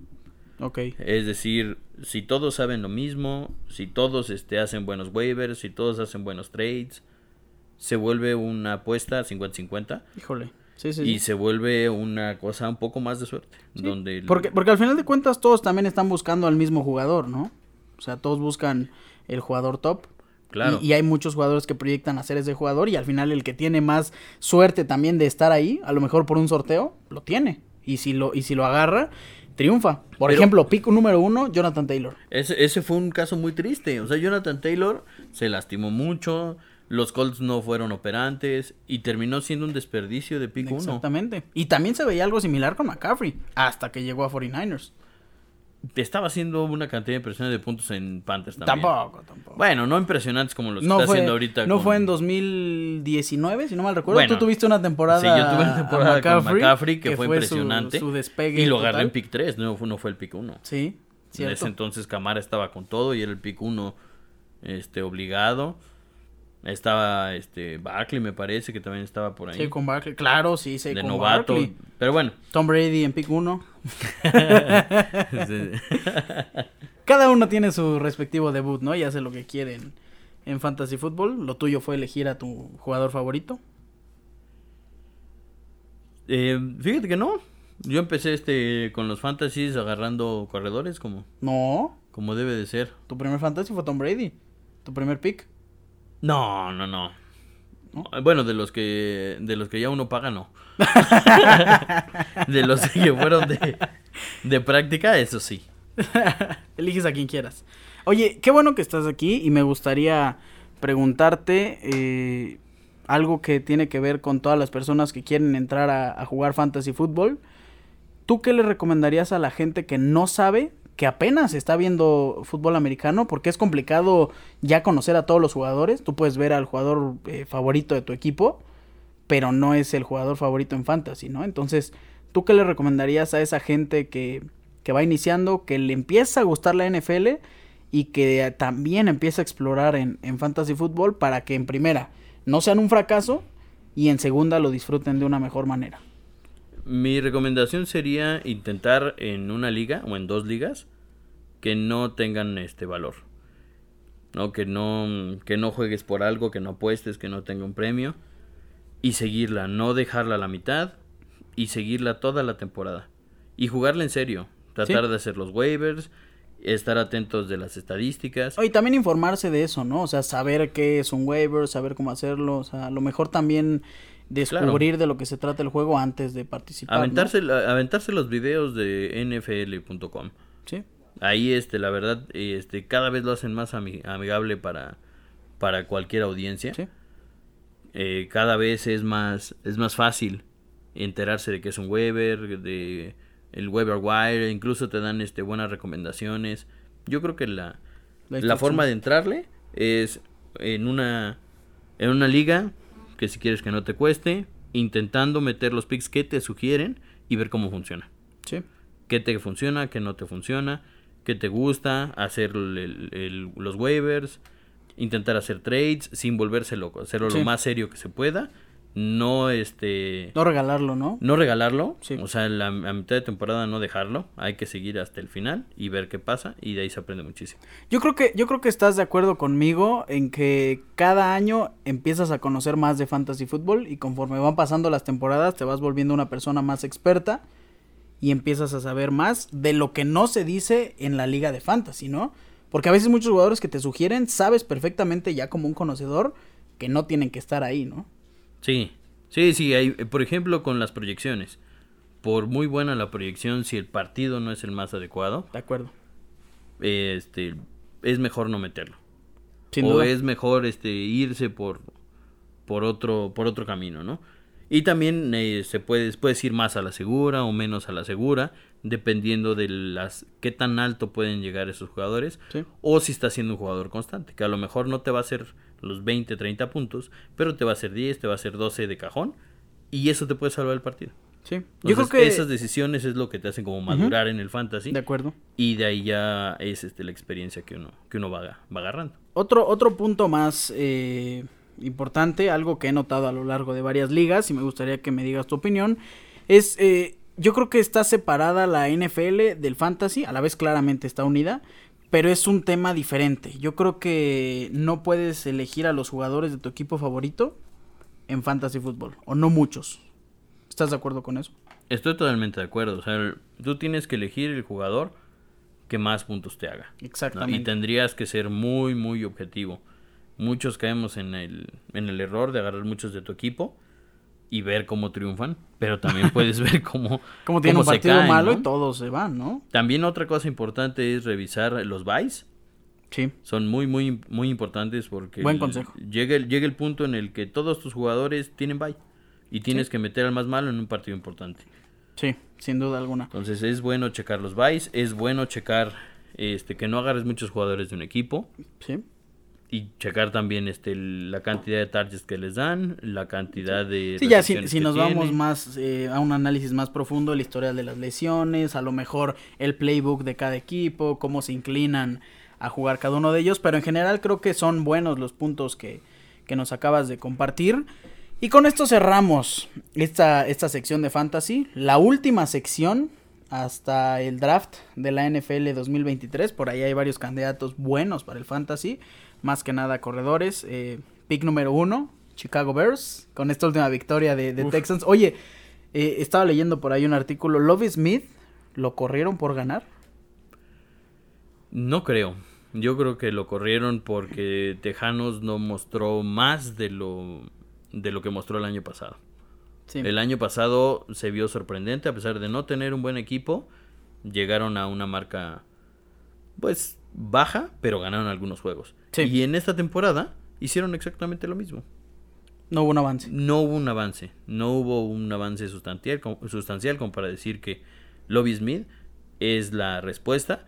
Ok. Es decir, si todos saben lo mismo, si todos este, hacen buenos waivers, si todos hacen buenos trades, se vuelve una apuesta 50-50. Híjole. Sí, sí, y sí. se vuelve una cosa un poco más de suerte. Donde el- Porque, porque al final de cuentas todos también están buscando al mismo jugador, ¿no? O sea, todos buscan el jugador top. Claro. Y, y hay muchos jugadores que proyectan a ser ese jugador y al final el que tiene más suerte también de estar ahí, a lo mejor por un sorteo, lo tiene. Y si lo, y si lo agarra, triunfa. Por Pero- ejemplo, pico número uno, Jonathan Taylor. Ese, ese fue un caso muy triste. O sea, Jonathan Taylor se lastimó mucho. Los Colts no fueron operantes. Y terminó siendo un desperdicio de pick 1. Exactamente. Y también se veía algo similar con McCaffrey, hasta que llegó a 49ers. Estaba haciendo una cantidad impresionante de puntos en Panthers también. Tampoco, tampoco. Bueno, no impresionantes como los que está fue, haciendo ahorita. no con- fue en 2019, si no mal recuerdo. Bueno, Tú tuviste una temporada. Sí, yo tuve una temporada con McCaffrey que, fue, impresionante. Su, despegue. y lo agarré total. en pick 3, no, fue- no fue el pick 1. Sí, En cierto. ese entonces Camara estaba con todo y era el pick 1 este, obligado. Estaba este Barkley, me parece, que también estaba por ahí. Sí, con Barkley. Claro, sí, sí, de con novato. Barkley. Pero bueno. Tom Brady en pick 1. Sí. Cada uno tiene su respectivo debut, ¿no? Y hace lo que quieren en Fantasy Football. Lo tuyo fue elegir a tu jugador favorito. Eh, fíjate que no. Yo empecé este con los fantasies agarrando corredores como, No, como debe de ser. tu primer fantasy fue Tom Brady. Tu primer pick. No, no, no. ¿No? Bueno, de los que de los que ya uno paga no. de los que fueron de, de práctica, eso sí. Eliges a quien quieras. Oye, qué bueno que estás aquí y me gustaría preguntarte eh, algo que tiene que ver con todas las personas que quieren entrar a, a jugar fantasy fútbol. ¿Tú qué le recomendarías a la gente que no sabe, que apenas está viendo fútbol americano? Porque es complicado ya conocer a todos los jugadores. Tú puedes ver al jugador eh, favorito de tu equipo, pero no es el jugador favorito en fantasy, ¿no? Entonces, ¿tú qué le recomendarías a esa gente que, que va iniciando, que le empieza a gustar la NFL y que también empieza a explorar en, en fantasy fútbol para que en primera no sean un fracaso y en segunda lo disfruten de una mejor manera? Mi recomendación sería intentar en una liga o en dos ligas que no tengan este valor. ¿No? Que no que no juegues por algo, que no apuestes, que no tenga un premio y seguirla, no dejarla a la mitad y seguirla toda la temporada y jugarla en serio, tratar Sí. de hacer los waivers, estar atentos de las estadísticas. Y también informarse de eso, ¿no? O sea, saber qué es un waiver, saber cómo hacerlo, o sea, a lo mejor también descubrir de lo que se trata el juego antes de participar. ¿no? Aventarse, aventarse los videos de nfl.com. Sí. Ahí, este, la verdad, este, cada vez lo hacen más ami- amigable para, para cualquier audiencia. Sí. Eh, cada vez es más, es más fácil enterarse de que es un Weber, de el Weber Wire, incluso te dan este buenas recomendaciones. Yo creo que la, La forma de entrarle es en una en una liga que si quieres que no te cueste, intentando meter los picks que te sugieren y ver cómo funciona Sí. qué te funciona, qué no te funciona, qué te gusta, hacer el- el- los waivers, intentar hacer trades sin volverse loco, hacerlo Sí. lo más serio que se pueda, no este No regalarlo, ¿no? no regalarlo, Sí. o sea, la, a mitad de temporada no dejarlo, hay que seguir hasta el final y ver qué pasa y de ahí se aprende muchísimo. Yo creo que yo creo que estás de acuerdo conmigo en que cada año empiezas a conocer más de fantasy fútbol y conforme van pasando las temporadas te vas volviendo una persona más experta y empiezas a saber más de lo que no se dice en la liga de fantasy, ¿no? Porque a veces muchos jugadores que te sugieren sabes perfectamente ya como un conocedor que no tienen que estar ahí, ¿no? Sí, sí, sí, hay, por ejemplo con las proyecciones, por muy buena la proyección, si el partido no es el más adecuado, De acuerdo. este, es mejor no meterlo. Sin o duda. es mejor este irse por por otro por otro camino no y también eh, se puede puedes ir más a la segura o menos a la segura dependiendo de las qué tan alto pueden llegar esos jugadores Sí. o si está siendo un jugador constante que a lo mejor no te va a hacer los 20 30 puntos pero te va a hacer 10 te va a hacer 12 de cajón y eso te puede salvar el partido Sí. Yo Entonces, creo que esas decisiones es lo que te hacen como madurar en el fantasy de acuerdo. y de ahí ya es este la experiencia que uno que uno va, va agarrando Otro, otro punto más eh, importante, algo que he notado a lo largo de varias ligas y me gustaría que me digas tu opinión, es, eh, yo creo que está separada la NFL del fantasy, a la vez claramente está unida, pero es un tema diferente. Yo creo que no puedes elegir a los jugadores de tu equipo favorito en fantasy fútbol, o no muchos. ¿Estás de acuerdo con eso? Estoy totalmente de acuerdo. O sea, tú tienes que elegir el jugador que más puntos te haga. Exactamente. Y tendrías que ser muy, muy objetivo. Muchos caemos en el, en el error de agarrar muchos de tu equipo y ver cómo triunfan, pero también puedes ver cómo, como tiene un partido malo y todos se van, ¿no? También otra cosa importante es revisar los buys. Sí. Son muy, muy, muy importantes porque Buen consejo. llega, el, llega el punto en el que todos tus jugadores tienen buy y tienes que meter al más malo en un partido importante. Sí, sin duda alguna. Entonces es bueno checar los buys, es bueno checar este que no agarres muchos jugadores de un equipo. Sí y checar también este la cantidad de targets que les dan, la cantidad de Sí, ya si, si nos vamos más eh, a un análisis más profundo, la historia de las lesiones, a lo mejor el playbook de cada equipo, cómo se inclinan a jugar cada uno de ellos, pero en general creo que son buenos los puntos que, que nos acabas de compartir. Y con esto cerramos esta, esta sección de fantasy, la última sección hasta el draft de la NFL 2023, por ahí hay varios candidatos buenos para el fantasy más que nada corredores. Eh, pick número uno, Chicago Bears, con esta última victoria de, Texans. Oye, eh, estaba leyendo por ahí un artículo, Lovie Smith, ¿lo corrieron por ganar? No creo. Yo creo que lo corrieron porque Tejanos no mostró más de lo, de lo que mostró el año pasado. El año pasado se vio sorprendente, a pesar de no tener un buen equipo, llegaron a una marca, pues, baja, pero ganaron algunos juegos. Y en esta temporada hicieron exactamente lo mismo. No hubo un avance. No hubo un avance. No hubo un avance sustancial, sustancial como para decir que Lobby Smith es la respuesta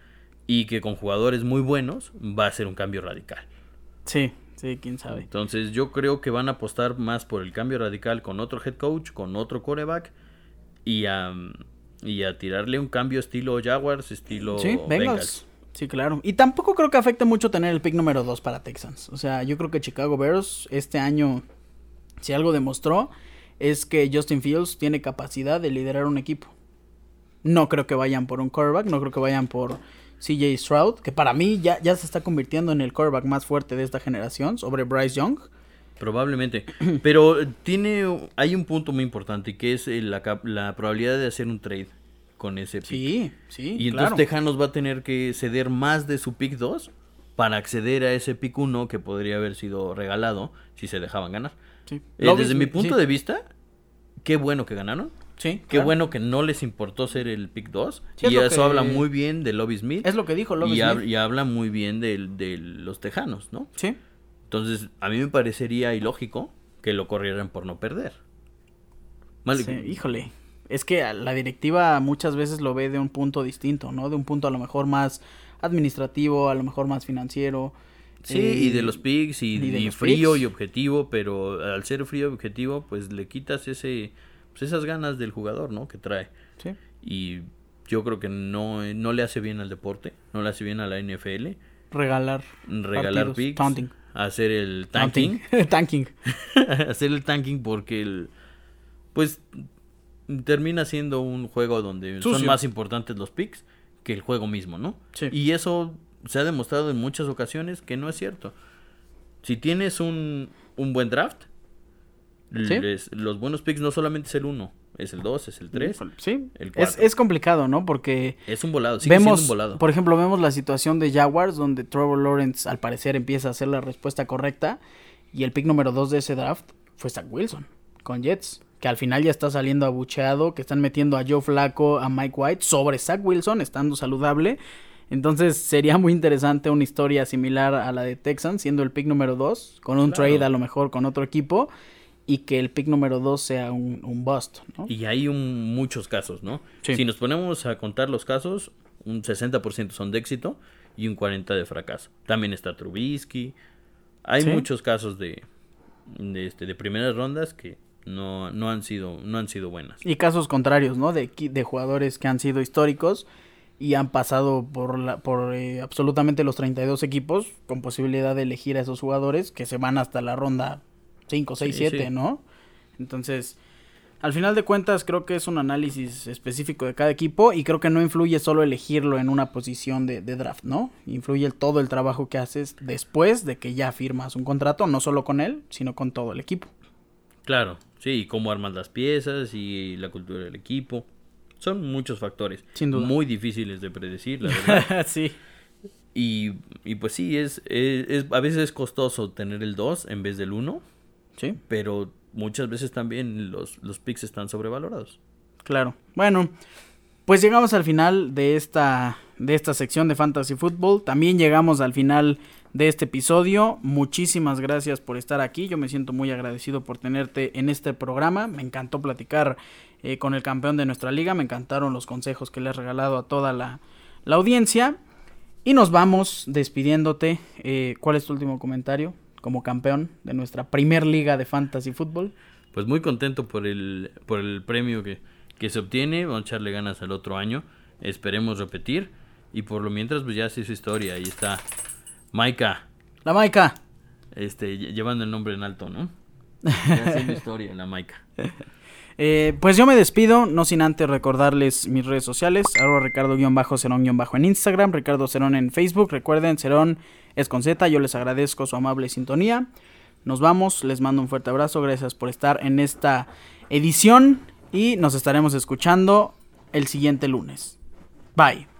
y que con jugadores muy buenos va a ser un cambio radical. Sí, sí, quién sabe. Entonces yo creo que van a apostar más por el cambio radical con otro head coach, con otro quarterback y a, y a tirarle un cambio estilo Jaguars, estilo sí, Bengals. Sí, claro. Y tampoco creo que afecte mucho tener el pick número 2 para Texans. O sea, yo creo que Chicago Bears este año, si algo demostró, es que Justin Fields tiene capacidad de liderar un equipo. No creo que vayan por un quarterback, no creo que vayan por CJ Stroud, que para mí ya, ya se está convirtiendo en el quarterback más fuerte de esta generación sobre Bryce Young. Probablemente. Pero tiene, hay un punto muy importante que es la, la probabilidad de hacer un trade con ese pick. Sí, sí. Y entonces Tejanos va a tener que ceder más de su pick 2 para acceder a ese pick 1 que podría haber sido regalado si se dejaban ganar. Sí. Eh, desde mi punto de vista, qué bueno que ganaron. Sí, Qué bueno que no les importó ser el pick 2. y eso habla muy bien de Lobby Smith. Es lo que dijo Lobby Smith. y habla muy bien de, de, los tejanos, ¿no? Sí. Entonces, a mí me parecería ilógico que lo corrieran por no perder. sí, híjole es que la directiva muchas veces lo ve de un punto distinto, ¿no? De un punto a lo mejor más administrativo, a lo mejor más financiero. Sí, y de los pigs y, frío y objetivo, pero al ser frío y objetivo, pues le quitas ese, pues esas ganas del jugador, ¿no? Que trae. Sí. Y yo creo que no, no le hace bien al deporte, no le hace bien a la NFL. Regalar. Regalar picks. Hacer el tanking. tanking. hacer el tanking porque el, pues termina siendo un juego donde son más importantes los picks que el juego mismo, ¿no? Sí. Y eso se ha demostrado en muchas ocasiones que no es cierto. Si tienes un, un buen draft, los buenos picks no solamente es el 1, es el 2, es el 3, sí. el Es, es, complicado, ¿no? Porque... Es un volado, sigue vemos, siendo un volado. Por ejemplo, vemos la situación de Jaguars donde Trevor Lawrence al parecer empieza a hacer la respuesta correcta y el pick número 2 de ese draft fue Zach Wilson con Jets que al final ya está saliendo abucheado, que están metiendo a Joe Flaco, a Mike White sobre Zach Wilson, estando saludable. Entonces sería muy interesante una historia similar a la de Texans, siendo el pick número 2, con un trade a lo mejor con otro equipo, y que el pick número 2 sea un, un, bust, ¿no? Y hay un, muchos casos, ¿no? Si nos ponemos a contar los casos, un 60% son de éxito y un 40% de fracaso. También está Trubisky. Hay muchos casos de, de, este, de primeras rondas que no, no, han sido, no han sido buenas. Y casos contrarios, ¿no? De, de jugadores que han sido históricos y han pasado por, la, por eh, absolutamente los 32 equipos con posibilidad de elegir a esos jugadores que se van hasta la ronda 5, 6, 7, ¿no? Entonces, al final de cuentas creo que es un análisis específico de cada equipo y creo que no influye solo elegirlo en una posición de, de draft, ¿no? Influye todo el trabajo que haces después de que ya firmas un contrato, no solo con él, sino con todo el equipo. Claro, sí, cómo armas las piezas y la cultura del equipo. Son muchos factores. Sin duda. Muy difíciles de predecir, la verdad. sí. y, y pues sí, es, es, es- a veces es costoso tener el 2 en vez del 1, Sí, pero muchas veces también los, los picks están sobrevalorados. claro. Bueno, pues llegamos al final de esta, de esta sección de Fantasy Football. También llegamos al final de este episodio. Muchísimas gracias por estar aquí. Yo me siento muy agradecido por tenerte en este programa. Me encantó platicar eh, con el campeón de nuestra liga. Me encantaron los consejos que le has regalado a toda la, la audiencia. Y nos vamos despidiéndote. Eh, ¿Cuál es tu último comentario como campeón de nuestra primer liga de Fantasy Football? Pues muy contento por el, por el premio que, que se obtiene. Vamos a echarle ganas al otro año. Esperemos repetir. Y por lo mientras, pues ya se hizo historia. Ahí está Maika, La Maica. este, lle- llevando el nombre en alto, ¿no? Ya haciendo historia, la Maika. Eh, pues yo me despido, no sin antes recordarles mis redes sociales, arroba ricardo-cerón- en Instagram, Ricardo Cerón en Facebook, recuerden, Cerón es con Z, yo les agradezco su amable sintonía, nos vamos, les mando un fuerte abrazo, gracias por estar en esta edición y nos estaremos escuchando el siguiente lunes. Bye.